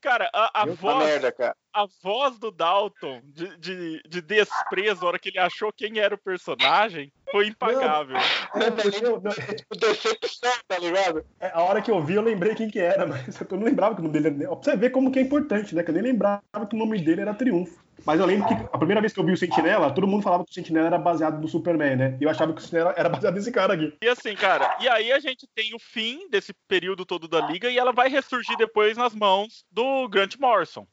Cara, a, a voz, merda, cara. a voz do Dalton de, de, de desprezo, a hora que ele achou quem era o personagem, foi impagável. É, porque eu- não, Tipo, decepção, tá ligado? é, a hora que eu vi, eu lembrei quem que era, mas eu não lembrava que o nome dele era. Pra você ver como que é importante, né? Que eu nem lembrava que o nome dele era Triunfo. Mas eu lembro que a primeira vez que eu vi o Sentinela, todo mundo falava que o Sentinela era baseado no Superman, né? E eu achava que o Sentinela era baseado nesse cara aqui. E assim, cara, e aí a gente tem o fim desse período todo da liga e ela vai ressurgir depois nas mãos do Grant Morrison,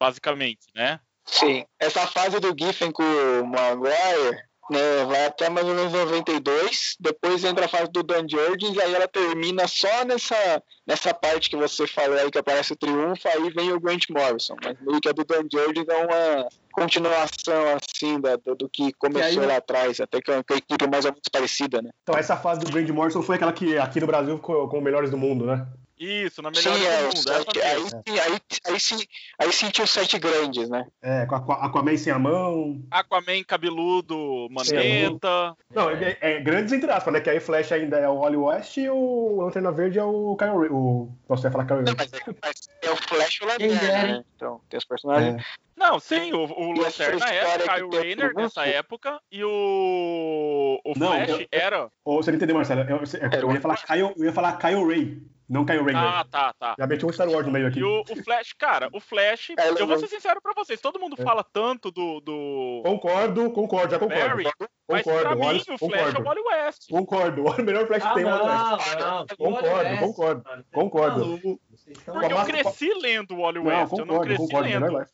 basicamente, né? Sim. Essa fase do Giffen com o Maguire, né, vai até mais ou menos 92. Depois entra a fase do Dan Jurgens e aí ela termina só nessa, nessa parte que você falou aí que aparece o triunfo, aí vem o Grant Morrison. Mas meio que a do Dan Jurgens é uma continuação assim da, do, do que começou aí- lá atrás, até que é uma a equipe mais ou menos parecida, né? Então essa fase do Grande Morrison foi aquela que aqui no Brasil ficou com os melhores do mundo, né? Isso, na Sim, melhor é, do os mundo. Essa sete- aí, sim, aí, aí, sim, aí sentiu os sete grandes, né? É, com Aquaman sem a mão. Aquaman cabeludo, maneta. Não, é, é grandes entre aspas, né? Que aí Flash ainda é o Wally West e o Lanterna Verde é o Kyle Ray. O... Nossa, eu ia falar Kyle Não, mas é, é o Flash e o Lanterna, né? Então, tem os personagens. Não, sim, o, o Lanterna era Kyle Rayner nessa época e o, o Não, Flash eu- era. Ou você não entendeu, Marcelo? Eu, eu- eu o- ia falar Kyle, eu ia falar Kyle Ray, não Kyle Rayner. Ah, tá, tá. Já meti um Star Wars no meio aqui. E o, o Flash, cara, o Flash, É, eu vou ser sincero pra vocês, todo mundo É. fala tanto do, do Concordo, concordo, já concordo. Barry, mas Concordo, pra mim Wallace, o Flash é o concordo. Wally West. Concordo, o melhor Flash que Ah, tem é o Wally West. não, não. Concordo, concordo, concordo. Vocês estão Porque eu máscara- cresci lendo o Wally Não, West, eu não concordo, cresci concordo, lendo.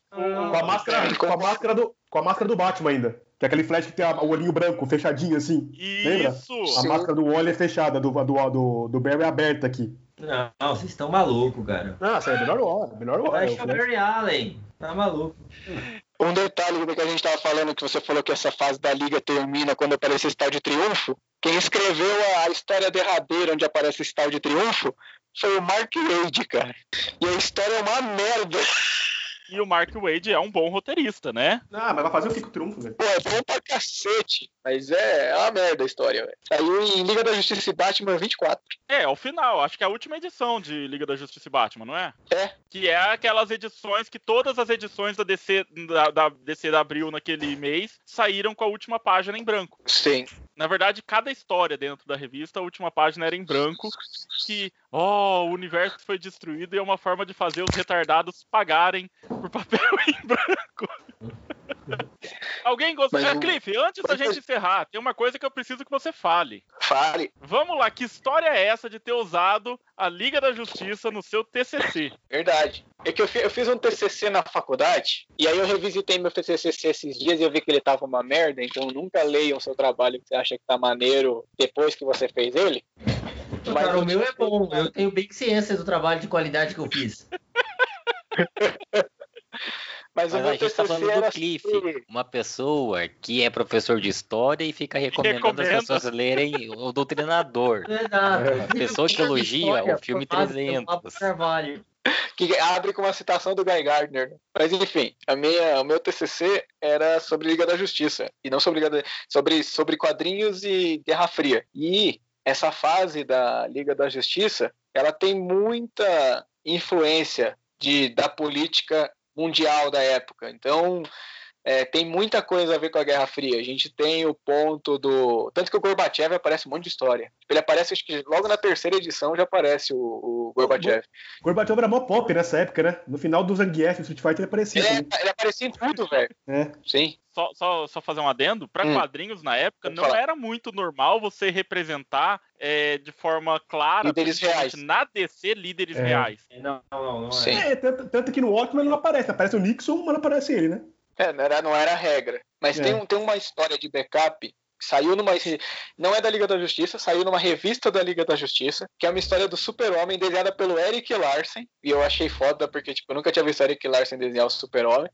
Com a máscara, com a máscara do, com a máscara do Batman ainda. Que é aquele Flash que tem a- o olhinho branco, fechadinho assim. Lembra? Isso! A Sim. máscara do Wally é fechada, do, do, do, do Barry é aberta aqui. Não, não, vocês estão malucos, cara. Nossa, é melhor hora, melhor hora. O o Flash. Barry Allen. Tá maluco. Um detalhe do que a gente tava falando, que você falou que essa fase da liga termina quando aparece esse tal de triunfo. Quem escreveu a, a história derradeira onde aparece esse tal de triunfo foi o Mark Wade, cara. E a história é uma merda. E o Mark Wade é um bom roteirista, né? Ah, mas vai fazer o que com o triunfo, velho? Pô, é bom pra cacete. Mas é, é uma merda a história, velho. Saiu em Liga da Justiça e Batman 24. É, ao final, acho que é a última edição de Liga da Justiça e Batman, não é? É. Que é aquelas edições que todas as edições da DC da, da DC da Abril naquele mês saíram com a última página em branco. Sim. Na verdade, cada história dentro da revista, a última página era em branco, que, ó, o universo foi destruído e é uma forma de fazer os retardados pagarem por papel <laughs> em branco. <laughs> Alguém gosta. Mas Ah, o- Cliff, antes da gente encerrar, tem uma coisa que eu preciso que você fale. Fale. Vamos lá, que história é essa de ter usado a Liga da Justiça no seu TCC? Verdade. É que eu eu fiz um TCC na faculdade, e aí eu revisitei meu TCC esses dias e eu vi que ele tava uma merda, então nunca leiam seu trabalho que você acha que tá maneiro depois que você fez ele. Mas Cara, o meu é bom. Eu tenho bem ciência do trabalho de qualidade que eu fiz. <laughs> Mas, Mas o a gente tá TCC falando era do Cliff, uma pessoa que é professor de história e fica recomendando Recomenda. as pessoas lerem o Doutrinador. <laughs> Exato. A pessoa que elogia o filme formado pelo 300. Pablo Carvalho. que abre com uma citação do Guy Gardner. Mas enfim, a minha, o meu TCC era sobre Liga da Justiça e não sobre Liga da, sobre sobre quadrinhos e Guerra Fria. E essa fase da Liga da Justiça, ela tem muita influência de da política mundial da época. Então é, tem muita coisa a ver com a Guerra Fria. A gente tem o ponto do. Tanto que o Gorbachev aparece um monte de história. Ele aparece, acho que logo na terceira edição já aparece o, o Gorbachev. Gorbachev era mó pop nessa época, né? No final do Zangief, Street Fighter, ele aparecia. Ele, é- ele aparecia em tudo, velho. É. Sim. Só, só, só fazer um adendo, para Hum. quadrinhos na época Pode não falar. era muito normal você representar é, de forma clara, Líderes reais. na DC, líderes É. reais. Não, não, não é. Sim. É, tanto, tanto que no Watchmen ele não aparece. Aparece o Nixon, mas não aparece ele, né? É, não, era, não era a regra. Mas É. tem, um- tem uma história de backup que saiu numa. Não é da Liga da Justiça, saiu numa revista da Liga da Justiça, que é uma história do Super-Homem desenhada pelo Eric Larsen. E eu achei foda, porque tipo, eu nunca tinha visto Eric Larsen desenhar o Super-Homem.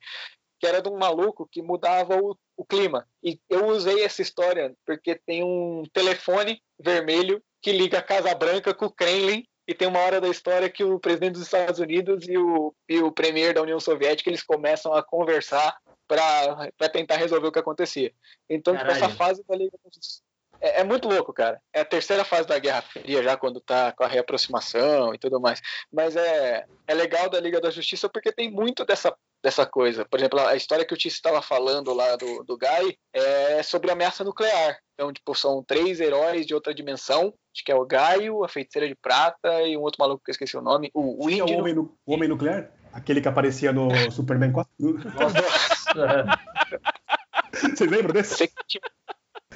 Que era de um maluco que mudava o, o clima. E eu usei essa história porque tem um telefone vermelho que liga a Casa Branca com o Kremlin. E tem uma hora da história que o presidente dos Estados Unidos e o, e o premier da União Soviética eles começam a conversar para tentar resolver o que acontecia. Então, tipo, Caralho. essa fase da Liga da Justiça é, é muito louco, cara. É a terceira fase da Guerra Fria, já quando tá com a reaproximação e tudo mais. Mas é, é legal da Liga da Justiça porque tem muito dessa, dessa coisa. Por exemplo, a história que o Tice estava falando lá do, do Guy é sobre ameaça nuclear. Então, tipo, são três heróis de outra dimensão. Acho que é o Gaio, a Feiticeira de Prata e um outro maluco que eu esqueci o nome. O, o Tinha o homem, o homem nuclear? Aquele que aparecia no <laughs> Superman 4. <laughs> <laughs> <laughs> Vocês lembram desse?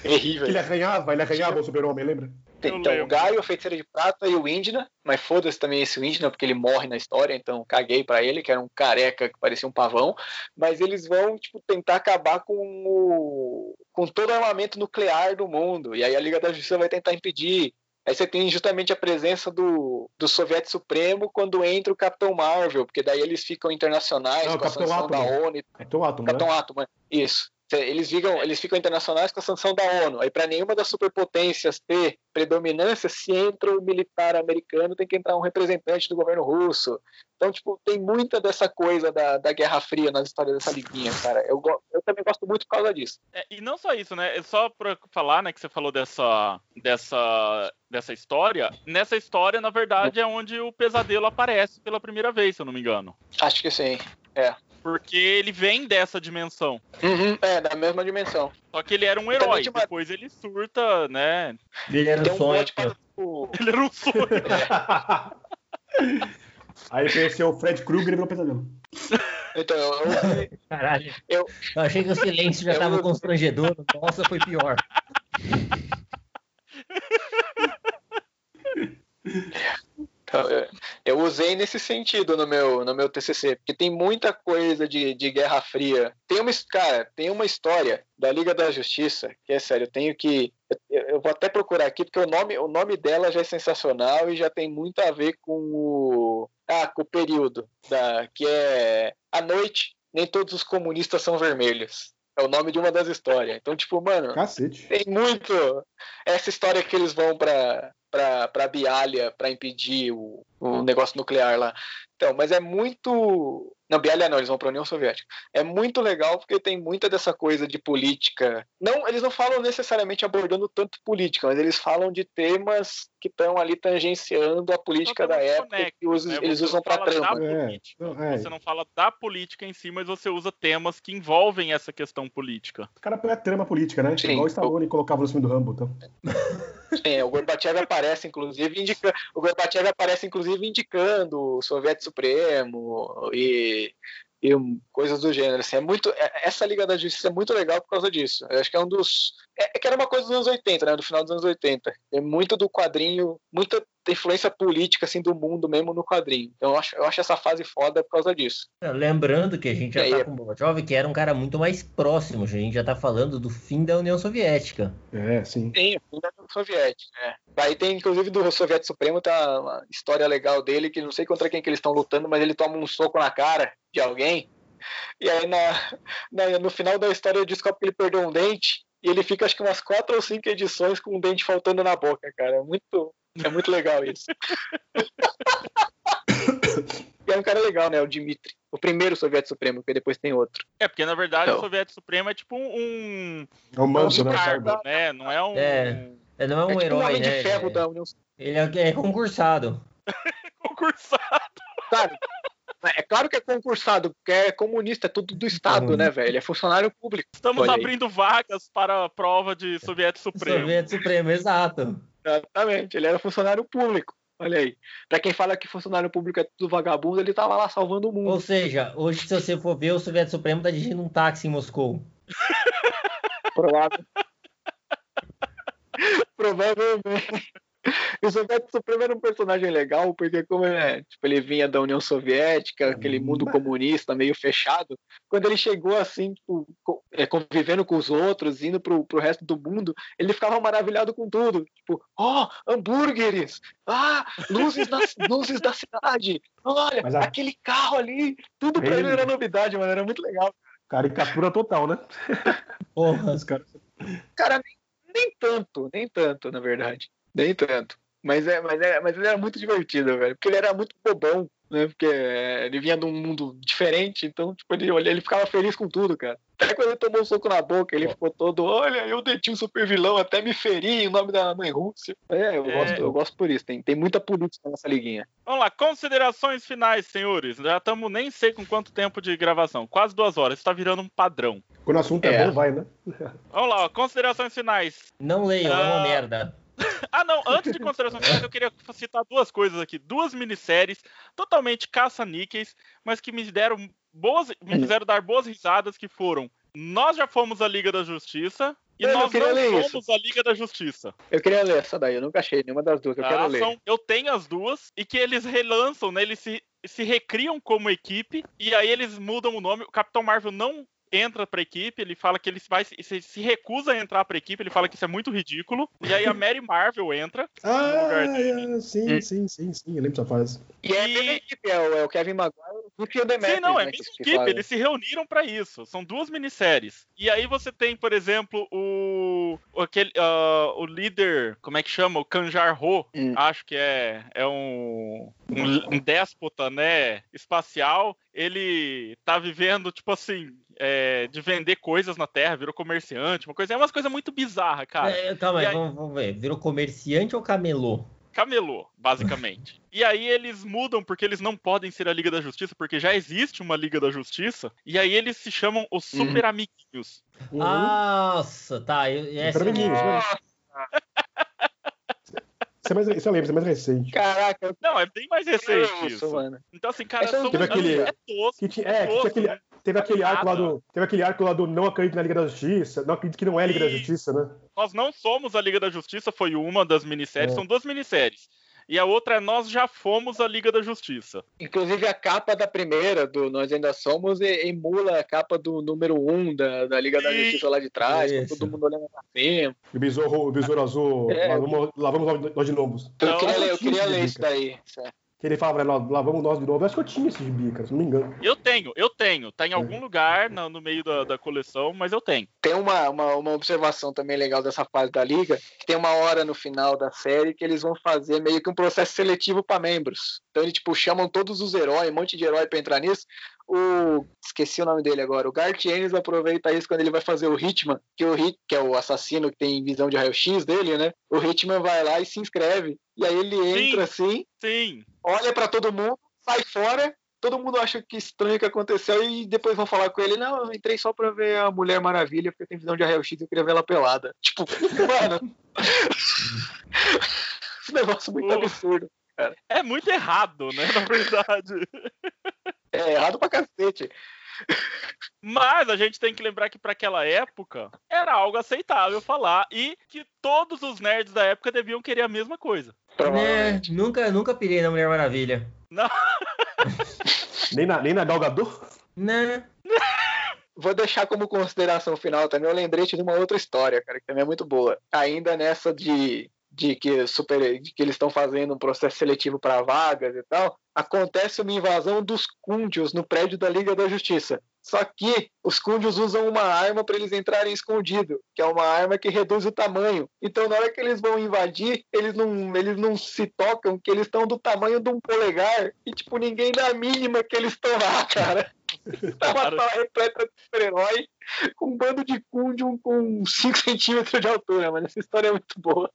Terrível. Que ele arranhava, ele arranhava o super-homem, lembra? Eu Então, lembro. o Gaio, a Feiticeira de Prata e o Indina, mas foda-se também esse Indina, porque ele morre na história, então caguei pra ele, que era um careca que parecia um pavão, mas eles vão, tipo, tentar acabar com o... com todo o armamento nuclear do mundo, e aí a Liga da Justiça vai tentar impedir. Aí você tem justamente a presença do, do Soviético Supremo quando entra o Capitão Marvel, porque daí eles ficam internacionais Ah, o com a Capitão sanção da Átomo. ONU teu átomo, né? Capitão Átomo, é. isso. Eles ficam, eles ficam internacionais com a sanção da ONU. Aí, para nenhuma das superpotências ter predominância, se entra o militar americano, tem que entrar um representante do governo russo. Então, tipo, tem muita dessa coisa da, da Guerra Fria nas histórias dessa liguinha, cara. Eu, eu também gosto muito por causa disso. É, e não só isso, né? É Só pra falar, né, que você falou dessa, dessa, dessa história. Nessa história, na verdade, é onde o pesadelo aparece pela primeira vez, se eu não me engano. Acho que sim. Porque ele vem dessa dimensão. Uhum, é, da mesma dimensão. Só que ele era um herói. tinha uma- Depois ele surta, né? Ele era um um sonho. plot para o- Ele era um sonho. <laughs> Aí conheceu o Fred Krueger e virou pesadelo. Então, eu, eu- Caralho. Eu- Eu achei que o silêncio já eu- tava constrangedor. Nossa, foi pior. <laughs> <laughs> Eu- usei nesse sentido no meu, no meu TCC, porque tem muita coisa de, de Guerra Fria. Tem uma, cara, tem uma história da Liga da Justiça, que é sério, eu tenho que. Eu, eu vou até procurar aqui, porque o nome, o nome dela já é sensacional e já tem muito a ver com o. Ah, com o período, da, que é A Noite, nem todos os comunistas são vermelhos. É o nome de uma das histórias. Então, tipo, mano, Cacete. tem muito essa história que eles vão pra pra, pra Bialha pra impedir o, o negócio nuclear lá. Então, mas é muito. Não, Bialha não, eles vão pra União Soviética. É muito legal porque tem muita dessa coisa de política. Não, eles não falam necessariamente abordando tanto política, mas eles falam de temas que estão ali tangenciando a política da época conectos, que os- né? eles Você usam fala trama. Da É, não, é. Você não fala da política em si, mas você usa temas que envolvem essa questão política. O cara põe a trama política, né? Sim. Igual o Stallone colocava no filme do Rambo. Então. É, o Gorbachev aparece, inclusive, indicando. O Gorbachev aparece, inclusive, indicando o Soviético Supremo e, e coisas do gênero. Assim, é muito, é- essa Liga da Justiça é muito legal por causa disso. Eu acho que é um dos. É, é que era uma coisa dos anos 80, né? Do final dos anos 80. É muito do quadrinho, muita influência política assim, do mundo mesmo no quadrinho. Então eu acho, eu acho essa fase foda por causa disso. Lembrando que a gente já E tá aí? com o Gorbachev, que era um cara muito mais próximo. A gente já tá falando do fim da União Soviética. É, sim. Tem, o fim da União Soviética. É. Aí tem, inclusive, do Soviético Supremo, tá uma história legal dele, que não sei contra quem que eles estão lutando, mas ele toma um soco na cara de alguém. E aí, na, na- no final da história, ele descobre que ele perdeu um dente. E ele fica, acho que umas quatro ou cinco edições com um dente faltando na boca, cara. É muito, é muito legal isso. <coughs> e é um cara legal, né? O Dmitry. O primeiro Soviético Supremo, porque depois tem outro. É, porque na verdade Então. o Soviético Supremo é tipo um, É o um manto, né? cargo, né? Não é um É. Ele não é um é tipo um herói, homem né? de ferro É- da União Ele é, é concursado. <laughs> concursado. Sabe? É claro que é concursado, porque é comunista, é tudo do Estado, né, velho? É funcionário público. Estamos abrindo vagas para a prova de Soviético Supremo. Soviético Supremo, exato. Exatamente, ele era funcionário público. Olha aí. Pra quem fala que funcionário público é tudo vagabundo, ele tava lá salvando o mundo. Ou seja, hoje, se você for ver, o Soviético Supremo tá dirigindo um táxi em Moscou. Provável. <laughs> Provavelmente. E o Soviético Supremo era um personagem legal, porque como é, tipo, ele vinha da União Soviética, aquele mundo comunista meio fechado, quando ele chegou assim, tipo, é, convivendo com os outros, indo pro, pro resto do mundo, ele ficava maravilhado com tudo. Tipo, ó, hambúrgueres! Ah, luzes, na, luzes da cidade! Olha, a- aquele carro ali! Tudo pra ele Ele- era novidade, mano, era muito legal. Caricatura total, né? Porra. Os caras. Cara, nem, nem tanto, nem tanto, na verdade. Nem tanto. Mas, é, mas, é, mas ele era muito divertido, velho. Porque ele era muito bobão, né? Porque é, ele vinha de um mundo diferente, então, tipo, ele, olha, ele ficava feliz com tudo, cara. Até quando ele tomou um soco na boca, ele ficou todo, olha, eu deti um super vilão, até me feri em nome da mãe Rússia. É, eu, É. Gosto, eu gosto por isso. Tem, tem muita política nessa liguinha. Vamos lá, considerações finais, senhores. Já estamos nem sei com quanto tempo de gravação. Quase duas horas. Isso tá virando um padrão. Quando o assunto é, É. bom, vai, né? Vamos lá, ó, considerações finais. Não leiam, é Ah. uma merda. <laughs> Ah, não, antes de considerações finais, eu queria citar duas coisas aqui. Duas minisséries totalmente caça-níqueis, mas que me deram boas. me fizeram dar boas risadas, que foram. Nós já fomos a Liga da Justiça e Eu nós não somos a Liga da Justiça. Eu queria ler essa daí, eu nunca achei nenhuma das duas, eu tá? quero ler. São- eu tenho as duas e que eles relançam, né? Eles se, se recriam como equipe e aí eles mudam o nome. O Capitão Marvel não entra pra equipe, ele fala que ele vai se, se recusa a entrar pra equipe, ele fala que isso é muito ridículo. E aí a <laughs> Mary Marvel entra. Ah, lugar dele. é, sim, sim, sim, sim. Eu lembro dessa fase. E é a E- equipe, é o, é o Kevin Maguire e o Phil Sim, Demetrius, não, é a né, que equipe, eles se reuniram pra isso. São duas minisséries. E aí você tem, por exemplo, o o aquele ah, o líder, como é que chama? O Kanjar Ho, Hum. acho que é é um, um um déspota, né, espacial. Ele tá vivendo tipo assim, é, de vender coisas na Terra, virou comerciante, uma coisa, é umas coisas muito bizarra, cara. É, calma aí, aí- vamos, vamos ver. Virou comerciante ou camelô? Camelô, basicamente. e aí eles mudam porque eles não podem ser a Liga da Justiça, porque já existe uma Liga da Justiça, e aí eles se chamam os Uhum. Super Amiguinhos. Uhum. Nossa, tá. Eu, essa Super amiguinhos, né? Isso é mais, isso eu lembro, isso é mais recente. Caraca, eu Não, é bem mais recente isso, isso. mano. Então, assim, cara, Essa são teve aquele- é tosco, Que tinha, é, que tinha aquele, né? Teve aquele arco lá do. Teve aquele arco lá do Não Acredito na Liga da Justiça. Não acredito que não é Liga da Isso. Justiça, né? Nós não somos a Liga da Justiça, foi uma das minisséries, É. são duas minisséries. E a outra é Nós Já Fomos a Liga da Justiça. Inclusive a capa da primeira, do Nós Ainda Somos, e- emula a capa do número 1 um da, da Liga da Sim. Justiça lá de trás, com todo mundo olhando pra cima. E o besouro, o besouro azul. É. Lá vamos, lá vamos nós de lobos. Então, eu Então, queria ler, eu tinha queria ler isso daí. é. Que ele fala, lá, lá vamos nós de novo. Eu acho que eu tinha esse gibi, cara, se não me engano. Eu tenho, eu tenho. Tá É. em algum lugar no, no meio da, da coleção, mas eu tenho. Tem uma, uma, uma observação também legal dessa fase da liga, que tem uma hora no final da série que eles vão fazer meio que um processo seletivo para membros. Então eles tipo chamam todos os heróis, um monte de herói para entrar nisso. O esqueci o nome dele agora. O Garth Ennis aproveita isso quando ele vai fazer o Hitman, que o Hit, que é o assassino que tem visão de raio-x dele, né? O Hitman vai lá e se inscreve. E aí ele entra assim, Sim. olha pra todo mundo, sai fora. Todo mundo acha que estranho que aconteceu e depois vão falar com ele. Não, eu entrei só pra ver a Mulher Maravilha, porque tem visão de raio-x e eu queria ver ela pelada. Tipo, <laughs> mano. Esse <laughs> negócio muito absurdo. É muito errado, né? Na verdade. <laughs> É errado pra cacete. Mas a gente tem que lembrar que para aquela época era algo aceitável falar e que todos os nerds da época deviam querer a mesma coisa. Né, nunca, nunca pirei na Mulher Maravilha. <laughs> Nem na, nem na Galgador? Né? Vou deixar como consideração final também o lembrete de uma outra história, cara, que também é muito boa. Ainda nessa de, de, que, super, de que eles estão fazendo um processo seletivo para vagas e tal, acontece uma invasão dos Kundios no prédio da Liga da Justiça. Só que os Kundios usam uma arma para eles entrarem escondido, que é uma arma que reduz o tamanho. Então, na hora que eles vão invadir, eles não, eles não se tocam que eles estão do tamanho de um polegar e, tipo, ninguém dá a mínima que eles estão lá, cara. Tá uma sala repleta de super-herói com <laughs> um bando de Kundium com 5 centímetros de altura, mano. Essa história é muito boa.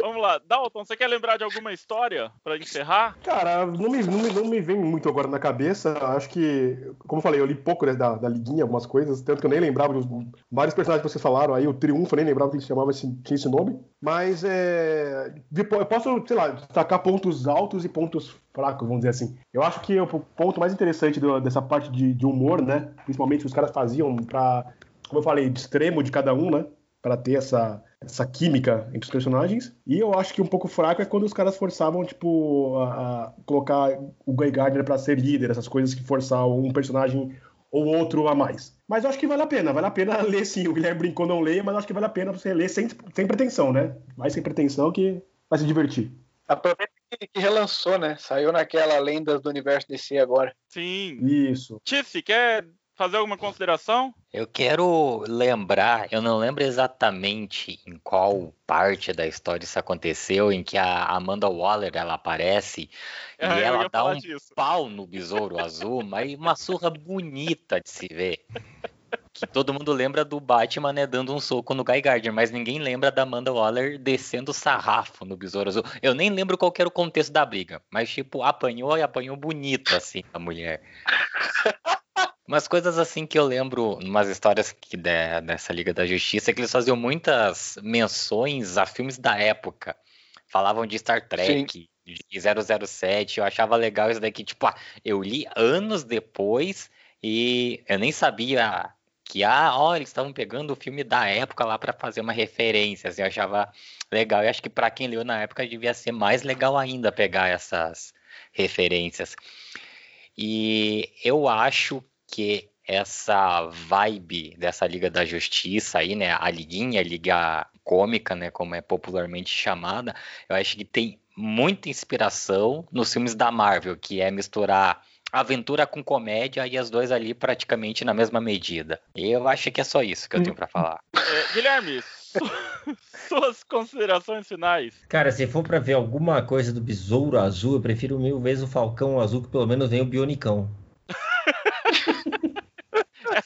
Vamos lá, Dalton, você quer lembrar de alguma história para encerrar? Cara, não me, não, me, não me vem muito agora na cabeça. Acho que, como eu falei, eu li pouco né, da, da liguinha, algumas coisas, tanto que eu nem lembrava dos vários personagens que vocês falaram aí. O Triunfo, eu nem lembrava que ele chamava esse, tinha esse nome. Mas é. Eu posso, sei lá, destacar pontos altos e pontos fracos, vamos dizer assim. Eu acho que o ponto mais interessante do- dessa parte de, de humor, né? Principalmente que os caras faziam pra, como eu falei, de extremo de cada um, né? Pra ter essa, essa química entre os personagens. E eu acho que um pouco fraco é quando os caras forçavam, tipo, a, a colocar o Guy Gardner pra ser líder, essas coisas que forçavam um personagem ou outro a mais. Mas eu acho que vale a pena, vale a pena <laughs> ler sim. O Guilherme brincou, não leia, mas eu acho que vale a pena você ler sem, sem pretensão, né? Vai sem pretensão que vai se divertir. Aproveita que, que relançou, né? Saiu naquela Lendas do Universo DC agora. Sim. Isso. Tiffy, quer fazer alguma consideração? Eu quero lembrar, eu não lembro exatamente em qual parte da história isso aconteceu, em que a Amanda Waller ela aparece e Ah, eu ela dá um disso. pau no besouro azul, mas uma surra bonita de se ver. Que todo mundo lembra do Batman né, dando um soco no Guy Gardner, mas ninguém lembra da Amanda Waller descendo o sarrafo no besouro azul. Eu nem lembro qual era o contexto da briga, mas tipo, apanhou e apanhou bonito assim a mulher. <laughs> Umas coisas assim que eu lembro, umas histórias que de- dessa Liga da Justiça, que eles faziam muitas menções a filmes da época. Falavam de Star Trek, de 007, eu achava legal isso daqui, tipo, ah, eu li anos depois e eu nem sabia que, ah, ó, eles estavam pegando o filme da época lá para fazer uma referência, assim, eu achava legal. E acho que para quem leu na época devia ser mais legal ainda pegar essas referências. E eu acho que essa vibe dessa Liga da Justiça aí, né, a liguinha, a liga cômica, né, como é popularmente chamada, eu acho que tem muita inspiração nos filmes da Marvel, que é misturar aventura com comédia e as duas ali praticamente na mesma medida. E eu acho que é só isso que eu tenho pra falar. <laughs> É, Guilherme, su- <laughs> suas considerações finais. Cara, se for pra ver alguma coisa do Besouro Azul, eu prefiro mil vezes o Falcão Azul, que pelo menos vem o Bionicão.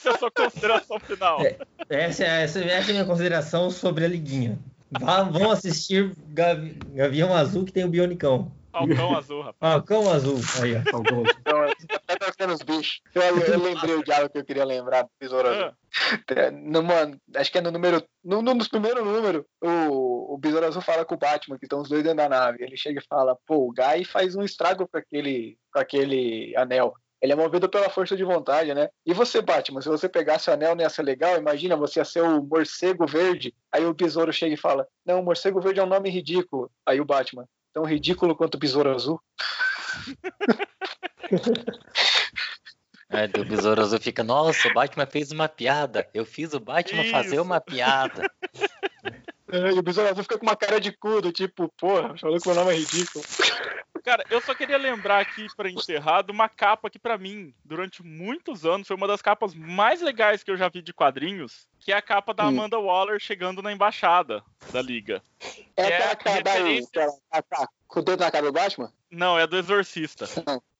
Essa é a sua consideração final. É. Essa, é- essa, essa é a minha consideração sobre a liguinha. Vá- vão assistir Gavi- Gavião Azul, que tem o Bionicão. Falcão azul, rapaz. Falcão Azul, aí, ó. Falcão. Então, tá torcendo os bichos. Eu, eu lembrei o diálogo que eu queria lembrar do Besouro Azul. Ah, É, No, mano, acho que é no número. No, no, nos primeiros números, o, o Besouro Azul fala com o Batman, que estão os dois dentro da nave. Ele chega e fala: pô, o Guy faz um estrago com aquele, com aquele anel. Ele é movido pela força de vontade, né? E você, Batman, se você pegasse o anel ser legal? Imagina, você ia ser o morcego verde. Aí o besouro chega e fala: Não, o morcego verde é um nome ridículo. Aí o Batman: Tão ridículo quanto o besouro azul. <laughs> É, o Besouro Azul fica, nossa, o Batman fez uma piada. Eu fiz o Batman fazer Isso. uma piada. <laughs> É, E o besouro azul fica com uma cara de cu, do tipo, porra, falou que meu nome é ridículo. Cara, eu só queria lembrar aqui pra encerrar de uma capa que pra mim, durante muitos anos, foi uma das capas mais legais que eu já vi de quadrinhos, que é a capa da Hum. Amanda Waller chegando na embaixada da liga. É É a cara da referência- tá, com o dedo na cara do Batman? Não, é do Exorcista.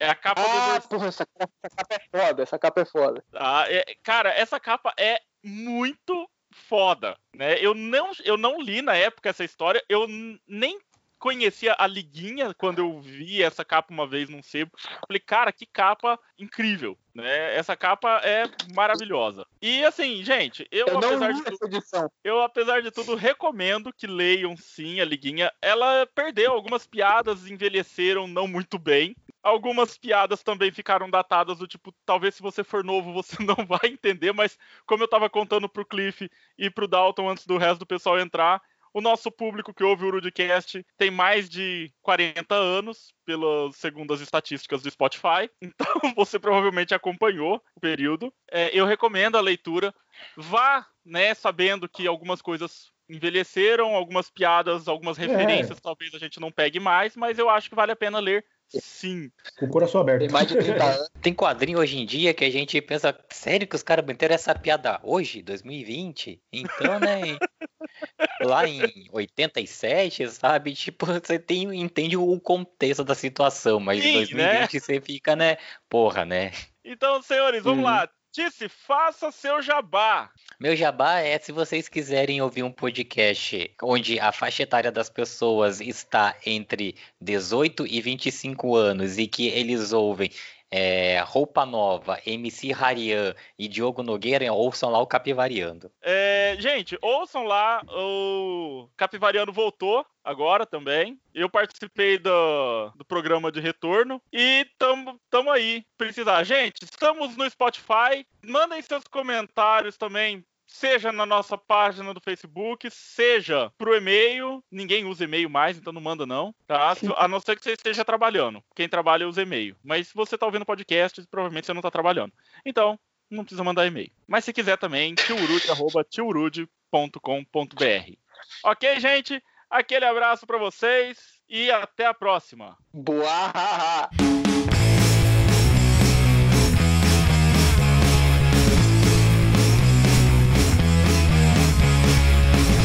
É a capa do Ah, Exorcista. porra, essa capa, essa capa é foda, essa capa é foda. Ah, é- cara, essa capa é muito foda, né? Eu não, eu não li na época essa história, eu nem conhecia a liguinha quando eu vi essa capa uma vez num sebo. Falei, cara, que capa incrível, né? Essa capa é maravilhosa. E assim, gente, eu, Eu apesar de tudo, eu, apesar de tudo, recomendo que leiam sim a Liguinha. Ela perdeu algumas piadas, envelheceram não muito bem. Algumas piadas também ficaram datadas do tipo, talvez se você for novo você <laughs> não vai entender, mas como eu tava contando pro Cliff e pro Dalton antes do resto do pessoal entrar, o nosso público que ouve o Rudicast tem mais de 40 anos, pelas segundo as estatísticas do Spotify. <laughs> Então você provavelmente acompanhou o período. É, eu recomendo a leitura. Vá, né, sabendo que algumas coisas envelheceram, algumas piadas, algumas referências, talvez a gente não pegue mais, mas eu acho que vale a pena ler sim. Com o coração aberto. Tem mais de 30 anos. <laughs> Tem quadrinho hoje em dia que a gente pensa, sério que os caras meteram essa piada hoje, 2020? Então, né? <laughs> lá em 87, sabe? Tipo, você tem, entende o contexto da situação, mas em Sim, 2020 você fica, né? Porra, né? Então, senhores, vamos Uhum. lá. Disse, faça seu jabá. Meu jabá é se vocês quiserem ouvir um podcast onde a faixa etária das pessoas está entre 18 e 25 anos e que eles ouvem é, Roupa Nova, MC Harian e Diogo Nogueira, ouçam lá o Capivariando. É, gente, ouçam lá, o Capivariano voltou agora também. Eu participei do, do programa de retorno e tamo, tamo aí. Precisar. Gente, estamos no Spotify. Mandem seus comentários também. Seja na nossa página do Facebook, seja pro e-mail. Ninguém usa e-mail mais, então não manda não, tá? A não ser que você esteja trabalhando. Quem trabalha usa e-mail. Mas se você tá ouvindo podcast, provavelmente você não tá trabalhando. Então, não precisa mandar e-mail. Mas se quiser também, tiorude.tiorude.com.br. Ok, gente? Aquele abraço pra vocês e até a próxima. Boa!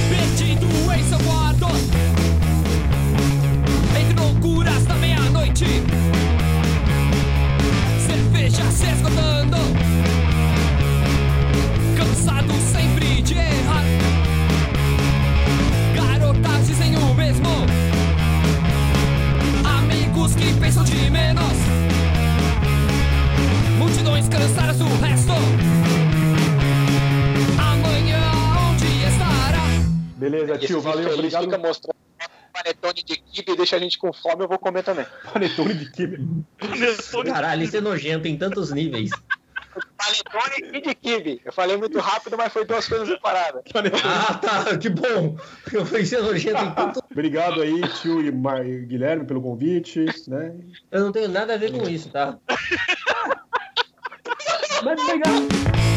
Perdido em seu quarto Entre loucuras da meia-noite Cerveja se esgotando Multidões cansadas do resto Amanhã onde estará? Beleza, tio, valeu, obrigado. fica mostrando panetone de kibe e deixa a gente com fome, eu vou comer também. Panetone de kibe. Caralho, isso é nojento em tantos níveis. Panetone e de kibe. Eu falei muito rápido, mas foi duas coisas separadas. Ah, tá, que bom. Eu falei isso é nojento em tantos. <laughs> Obrigado aí, tio e Mar- e Guilherme, pelo convite. Né? Eu não tenho nada a ver com isso, tá? <laughs> Mas obrigado.